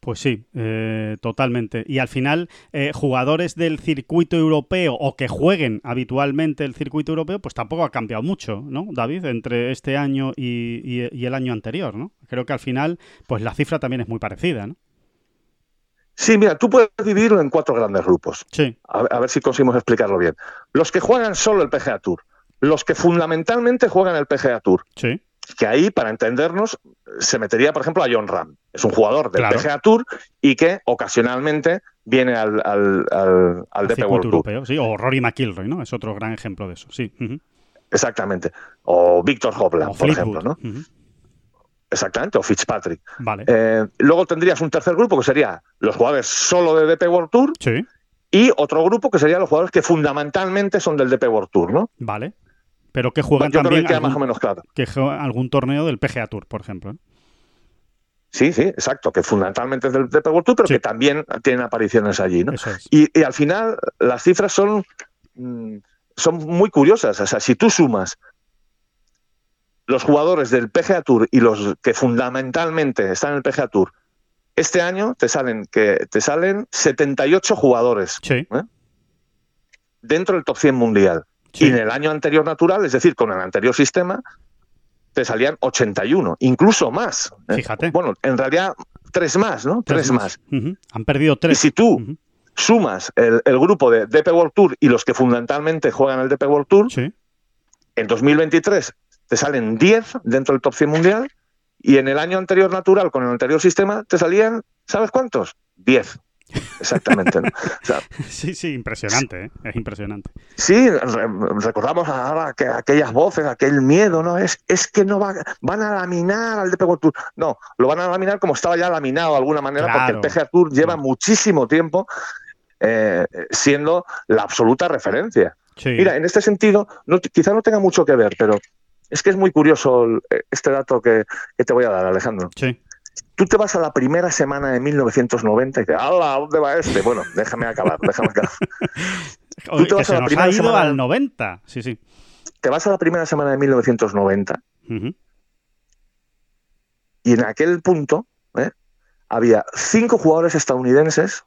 Pues sí, eh, totalmente. Y al final, eh, jugadores del circuito europeo o que jueguen habitualmente el circuito europeo, pues tampoco ha cambiado mucho, ¿no, David? Entre este año y, el año anterior, ¿no? Creo que al final, pues la cifra también es muy parecida, ¿no? Sí, mira, tú puedes dividirlo en cuatro grandes grupos. Sí. A, a ver si conseguimos explicarlo bien. Los que juegan solo el PGA Tour, los que fundamentalmente juegan el PGA Tour. Sí que ahí, para entendernos, se metería, por ejemplo, a John Ram. Es un jugador del PGA Tour y que ocasionalmente viene al, al, al, DP World Europeo, Sí, o Rory McIlroy, ¿no? Es otro gran ejemplo de eso, sí. Exactamente. O Víctor Hopland, por ejemplo, ¿no? Exactamente, o Fitzpatrick. Vale. Eh, luego tendrías un tercer grupo que sería los jugadores solo de DP World Tour. Sí. y otro grupo que serían los jugadores que fundamentalmente son del DP World Tour, ¿no? Vale. Pero que juegan Yo creo también que algún, más o menos claro. que algún torneo del PGA Tour, por ejemplo. ¿eh? Sí, sí, exacto, que fundamentalmente es del DP World Tour, pero Sí. que también tienen apariciones allí, ¿no? Es. Y, y al final las cifras son, mm, son muy curiosas. O sea, si tú sumas los jugadores del PGA Tour y los que fundamentalmente están en el PGA Tour, este año te salen que te salen 78 jugadores Sí, dentro del top 100 mundial. Sí. Y en el año anterior natural, es decir, con el anterior sistema, te salían 81, incluso más. ¿eh? Fíjate. Bueno, en realidad tres más, ¿no? Tres, más. Han perdido Y tres. si tú sumas el, el grupo de DP World Tour y los que fundamentalmente juegan el DP World Tour, Sí. en 2023 te salen 10 dentro del top 100 mundial y en el año anterior natural, con el anterior sistema, te salían, ¿sabes cuántos? 10. Exactamente. ¿no? O sea, sí, sí, impresionante, ¿eh? es impresionante. sí, re- recordamos ahora que aquellas voces, aquel miedo, ¿no? Es, es que no va- van a laminar al DP World Tour. No, lo van a laminar como estaba ya laminado de alguna manera, Claro. porque el PGA Tour lleva muchísimo tiempo eh, siendo la absoluta referencia. Sí. Mira, en este sentido, no, quizá no tenga mucho que ver, pero es que es muy curioso el- este dato que, que te voy a dar, Alejandro. sí. Tú te vas a la primera semana de 1990 y dices, ¡hala! ¿a ¿Dónde va este? Bueno, déjame acabar, déjame acabar. Oye, te vas se a la nos primera ha ido semana- al 90. Sí, sí. Te vas a la primera semana de 1990 Ujú. y en aquel punto ¿eh? había cinco jugadores estadounidenses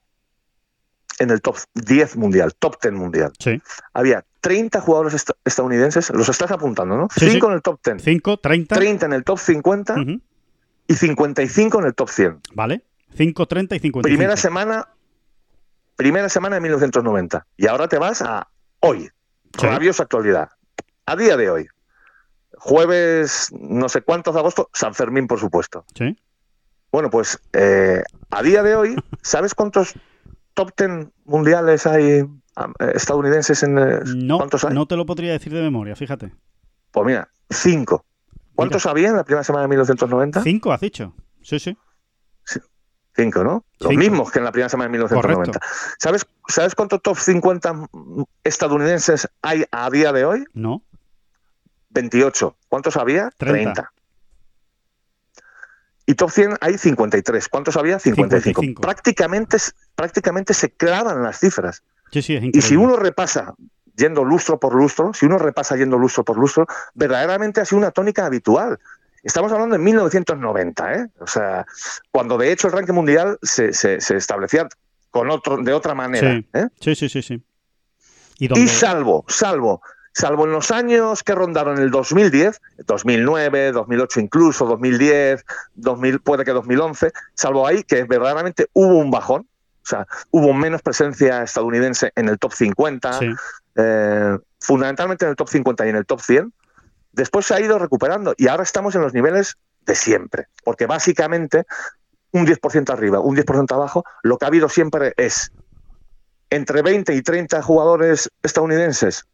en el top 10 mundial, top 10 mundial. Sí. Había 30 jugadores est- estadounidenses, los estás apuntando, ¿no? Sí, sí. Cinco en el top 10, 5, 30. 30 en el top 50 Ujú. Y 55 en el top 100. Vale. 5, 30 y 55. Primera semana, primera semana de 1990. Y ahora te vas a hoy. Sí. Rabiosa actualidad. A día de hoy. Jueves, no sé cuántos de agosto, San Fermín, por supuesto. Sí. Bueno, pues eh, a día de hoy, ¿sabes cuántos top 10 mundiales hay eh, estadounidenses en eh, No, cuántos hay? no te lo podría decir de memoria, fíjate. Pues mira, cinco. ¿Cuántos había en la primera semana de 1990? 5 has dicho. Sí, sí. Cinco, ¿no? Los Cinco. mismos que en la primera semana de 1990. ¿Sabes, ¿Sabes cuántos top 50 estadounidenses hay a día de hoy? No. 28. ¿Cuántos había? 30. 30. Y top 100 hay 53. ¿Cuántos había? 55. 55. Prácticamente, prácticamente se clavan las cifras. Sí, sí, es increíble. Y si uno repasa yendo lustro por lustro, si uno repasa yendo lustro por lustro, verdaderamente ha sido una tónica habitual. Estamos hablando de 1990, ¿eh? O sea, cuando de hecho el ranking mundial se, se- se establecía con otro, de otra manera. Sí. ¿eh? Sí, sí, sí, sí. Y salvo, salvo, salvo en los años que rondaron el 2010, 2009, 2008 incluso, 2010, 2000, puede que 2011, salvo ahí que verdaderamente hubo un bajón, o sea, hubo menos presencia estadounidense en el top 50, Sí. Eh, fundamentalmente en el top 50 y en el top 100, después se ha ido recuperando y ahora estamos en los niveles de siempre, porque básicamente un 10% arriba, un 10% abajo, lo que ha habido siempre es entre 20 y 30 jugadores estadounidenses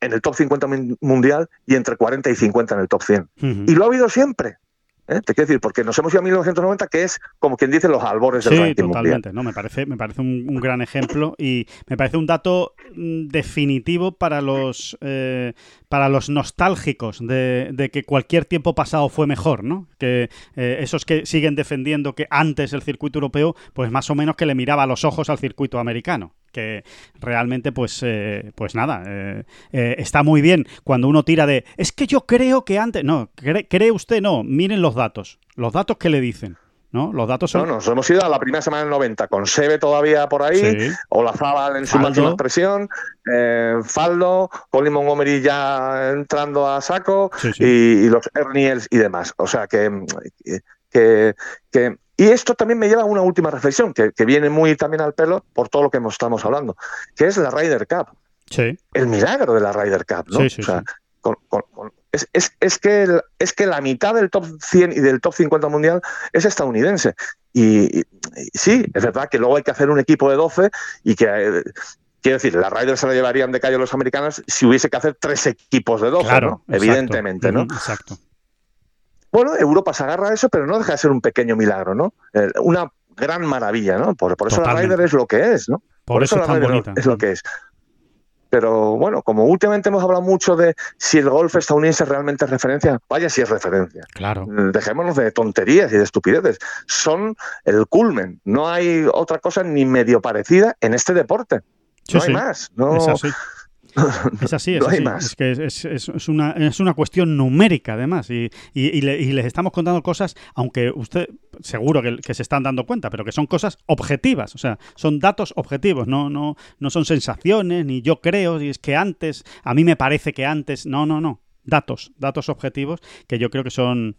en el top 50 mun- mundial y entre 40 y 50 en el top 100. Ujú. Y lo ha habido siempre. ¿Eh? Te quiero decir, porque nos hemos ido a 1990, que es como quien dice los albores del Sí, ranking mundial. totalmente. No, me parece, me parece un, un gran ejemplo y me parece un dato mm, definitivo para los eh, para los nostálgicos de, de que cualquier tiempo pasado fue mejor, ¿no? Que eh, esos que siguen defendiendo que antes el circuito europeo, pues más o menos que le miraba a los ojos al circuito americano. Que realmente, pues, eh, pues nada, eh, eh, está muy bien cuando uno tira de es que yo creo que antes. No, cree, cree usted, no, miren los datos. Los datos que le dicen. ¿No? Los datos son. No, nos hemos ido a la primera semana del 90, con Sebe todavía por ahí, Sí. Olazábal en su máxima expresión, eh, Faldo, Colin Montgomery ya entrando a saco Sí, sí. Y, y los Erniels y demás. O sea que, que, que- Y esto también me lleva a una última reflexión, que, que viene muy también al pelo por todo lo que estamos hablando, que es la Ryder Cup. Sí. El milagro de la Ryder Cup, ¿no? Sí, sí, O sea, con- con- con- es, es- es que el- es que la mitad del top 100 y del top 50 mundial es estadounidense. Y, y- y sí, es verdad que luego hay que hacer un equipo de 12 y que, eh, quiero decir, la Ryder se la llevarían de callo los americanos si hubiese que hacer tres equipos de 12, Claro, ¿no? exacto. Evidentemente, ¿no? Exacto. Bueno, Europa se agarra a eso, pero no deja de ser un pequeño milagro, ¿no? Eh, Una, gran maravilla, ¿no? Por, por eso la Ryder es lo que es, ¿no? Por, eso, es tan bonita. Es lo que es. Pero bueno, como últimamente hemos hablado mucho de si el golf estadounidense realmente es referencia, vaya si es referencia. Claro. Dejémonos de tonterías y de estupideces. Son el culmen. No hay otra cosa ni medio parecida en este deporte. no hay más. No, es así. Es así, es así. Es que es, es, una, es una cuestión numérica, además. Y, y, les estamos contando cosas, aunque usted seguro que, que, se están dando cuenta, pero que son cosas objetivas. O sea, son datos objetivos, no, no, no son sensaciones, ni yo creo, y es que antes, a mí me parece que antes. No, no, no datos, datos objetivos que yo creo que son,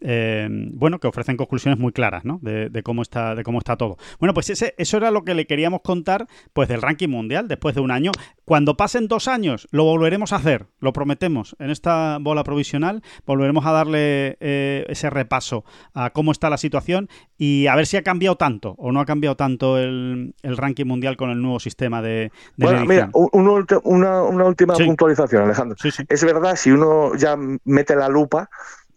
eh, bueno, que ofrecen conclusiones muy claras, ¿no? De, cómo está, de cómo está todo. Bueno, pues ese, eso era lo que le queríamos contar, pues del ranking mundial después de un año. Cuando pasen dos años, lo volveremos a hacer, lo prometemos. En esta bola provisional volveremos a darle eh, ese repaso a cómo está la situación y a ver si ha cambiado tanto o no ha cambiado tanto el, ranking mundial con el nuevo sistema de, bueno, mira, una, última puntualización, Alejandro. Es verdad, si uno ya mete la lupa,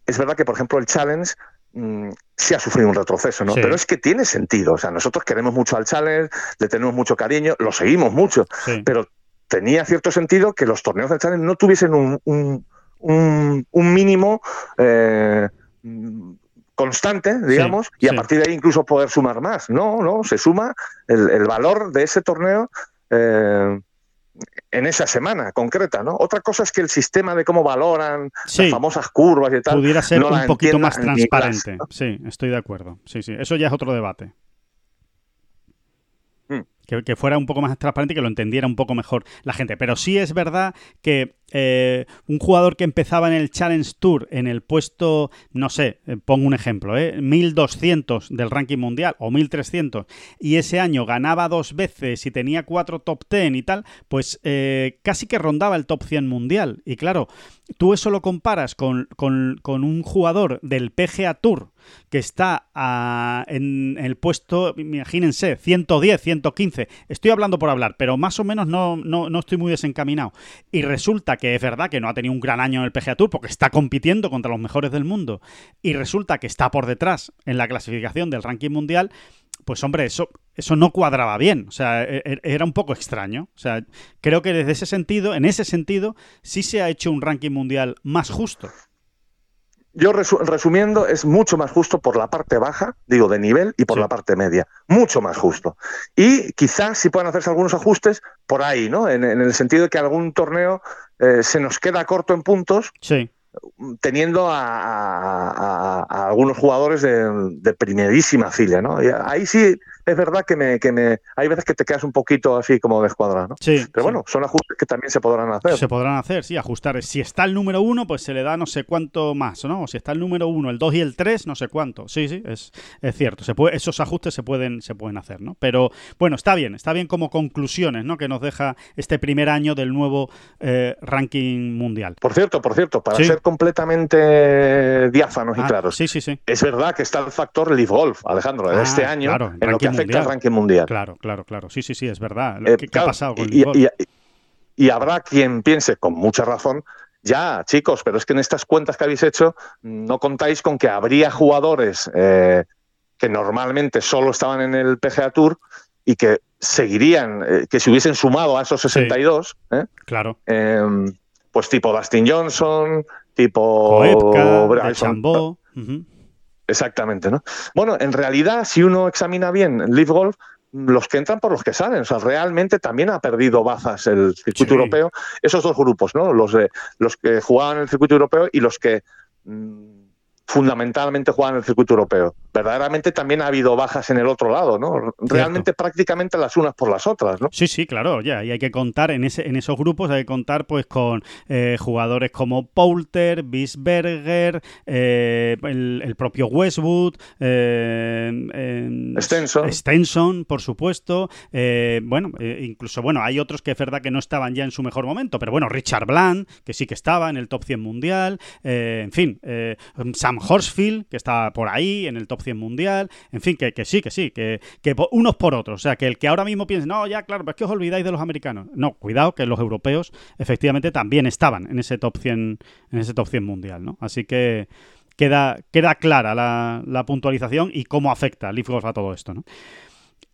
es verdad que, por ejemplo, el Challenge mm, sí ha sufrido un retroceso, ¿no? Pero es que tiene sentido. O sea, nosotros queremos mucho al Challenge, le tenemos mucho cariño, lo seguimos mucho, pero tenía cierto sentido que los torneos del Challenge no tuviesen un, un, un, mínimo eh, constante, digamos, y a partir de ahí incluso poder sumar más. No, no, se suma el, el valor de ese torneo. Eh, en esa semana concreta, ¿no? Otra cosa es que el sistema de cómo valoran las famosas curvas y tal pudiera ser un poquito más transparente. Sí, estoy de acuerdo. Sí, sí, eso ya es otro debate que, fuera un poco más transparente y que lo entendiera un poco mejor la gente. Pero sí es verdad que eh, un jugador que empezaba en el Challenge Tour en el puesto, no sé, eh, pongo un ejemplo, eh, 1200 del ranking mundial o 1300 y ese año ganaba dos veces y tenía cuatro top 10 y tal, pues eh, casi que rondaba el top 100 mundial. Y claro, tú eso lo comparas con, con, con un jugador del PGA Tour que está en el puesto, imagínense, 110, 115. Estoy hablando por hablar, pero más o menos no, no, estoy muy desencaminado. Y resulta que es verdad que no ha tenido un gran año en el PGA Tour porque está compitiendo contra los mejores del mundo. Y resulta que está por detrás en la clasificación del ranking mundial pues hombre, eso, eso no cuadraba bien. O sea, e, e, era un poco extraño. O sea, creo que desde ese sentido, en ese sentido, sí se ha hecho un ranking mundial más justo yo resumiendo, es mucho más justo por la parte baja, digo, de nivel, y por la parte media. Mucho más justo. Y quizás si puedan hacerse algunos ajustes por ahí, ¿no? En, el sentido de que algún torneo eh, se nos queda corto en puntos. Sí teniendo a, algunos jugadores de, primerísima fila, ¿no? Y ahí sí es verdad que me, que me hay veces que te quedas un poquito así como descuadrado, ¿no? Sí. Pero bueno, son ajustes que también se podrán hacer. Se podrán hacer, sí, ajustar. Si está el número uno, pues se le da no sé cuánto más, ¿no? O si está el número uno, el dos y el tres, no sé cuánto. Sí, sí, es, es cierto. Se puede, esos ajustes se pueden, se pueden hacer, ¿no? Pero bueno, está bien, está bien como conclusiones, ¿no? Que nos deja este primer año del nuevo eh, ranking mundial. Por cierto, por cierto, para ser completamente diáfanos y ah, claros. Sí, sí, sí. Es verdad que está el factor Leaf Golf, Alejandro, de ah, este año, en lo que afecta al ranking mundial. Claro, claro, claro. Sí, sí, sí, es verdad. Eh, ¿Qué, ha pasado con y, y, y, habrá quien piense, con mucha razón, ya, chicos, pero es que en estas cuentas que habéis hecho no contáis con que habría jugadores eh, que normalmente solo estaban en el PGA Tour y que seguirían, eh, que se hubiesen sumado a esos 62. Claro. Em, pues tipo Dustin Johnson, tipo Koepka, Chambó. Exactamente, ¿no? Bueno, en realidad, si uno examina bien Leaf Golf, los que entran por los que salen. O sea, realmente también ha perdido bazas el circuito europeo. Esos dos grupos, ¿no? Los, de, los que jugaban en el circuito europeo y los que mm, fundamentalmente juegan en el circuito europeo. Verdaderamente también ha habido bajas en el otro lado, ¿no? Realmente prácticamente las unas por las otras, ¿no? Sí, sí, claro, ya, y hay que contar en ese en esos grupos hay que contar pues con eh, jugadores como Poulter, Bisberger, eh, el, propio Westwood, eh, Stenson. Stenson, por supuesto, bueno, incluso bueno, hay otros que es verdad que no estaban ya en su mejor momento, pero bueno, Richard Bland, que sí que estaba en el top 100 mundial, en fin, Sam Horsfield, que está por ahí en el top 100 mundial, en fin, que, sí, que sí, que, unos por otros. O sea, que el que ahora mismo piense, no, ya, claro, pero es que os olvidáis de los americanos. No, cuidado, que los europeos efectivamente también estaban en ese top 100, en ese top 100 mundial, ¿no? Así que, queda, queda clara la, la puntualización y cómo afecta Leaf Golf a todo esto, ¿no?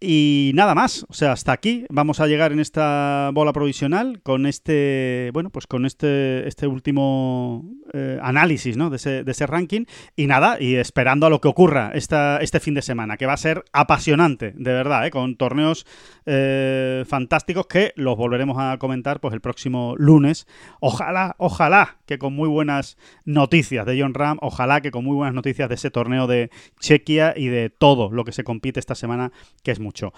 Y nada más, o sea, hasta aquí vamos a llegar en esta bola provisional con este, bueno, pues con este, este último eh, análisis, ¿no? De ese, de ese, ranking y nada, y esperando a lo que ocurra esta, este fin de semana, que va a ser apasionante, de verdad, ¿eh? con torneos eh, fantásticos que los volveremos a comentar pues el próximo lunes. Ojalá, ojalá que con muy buenas noticias de John Ram, ojalá que con muy buenas noticias de ese torneo de Chequia y de todo lo que se compite esta semana, que es mucho.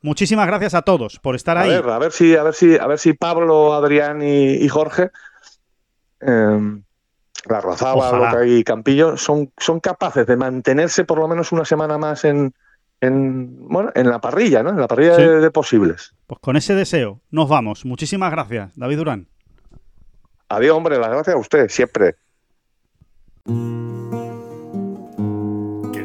Muchísimas gracias a todos por estar ahí. a ver si, a ver si, a ver si Pablo, Adrián y, Jorge, eh, la Rozaba, Loca y Campillo, son, son capaces de mantenerse por lo menos una semana más en, en, bueno, en la parrilla, ¿no? En la parrilla de, posibles. Pues con ese deseo nos vamos. Muchísimas gracias, David Durán. Adiós, hombre, las gracias a usted, siempre.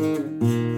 Música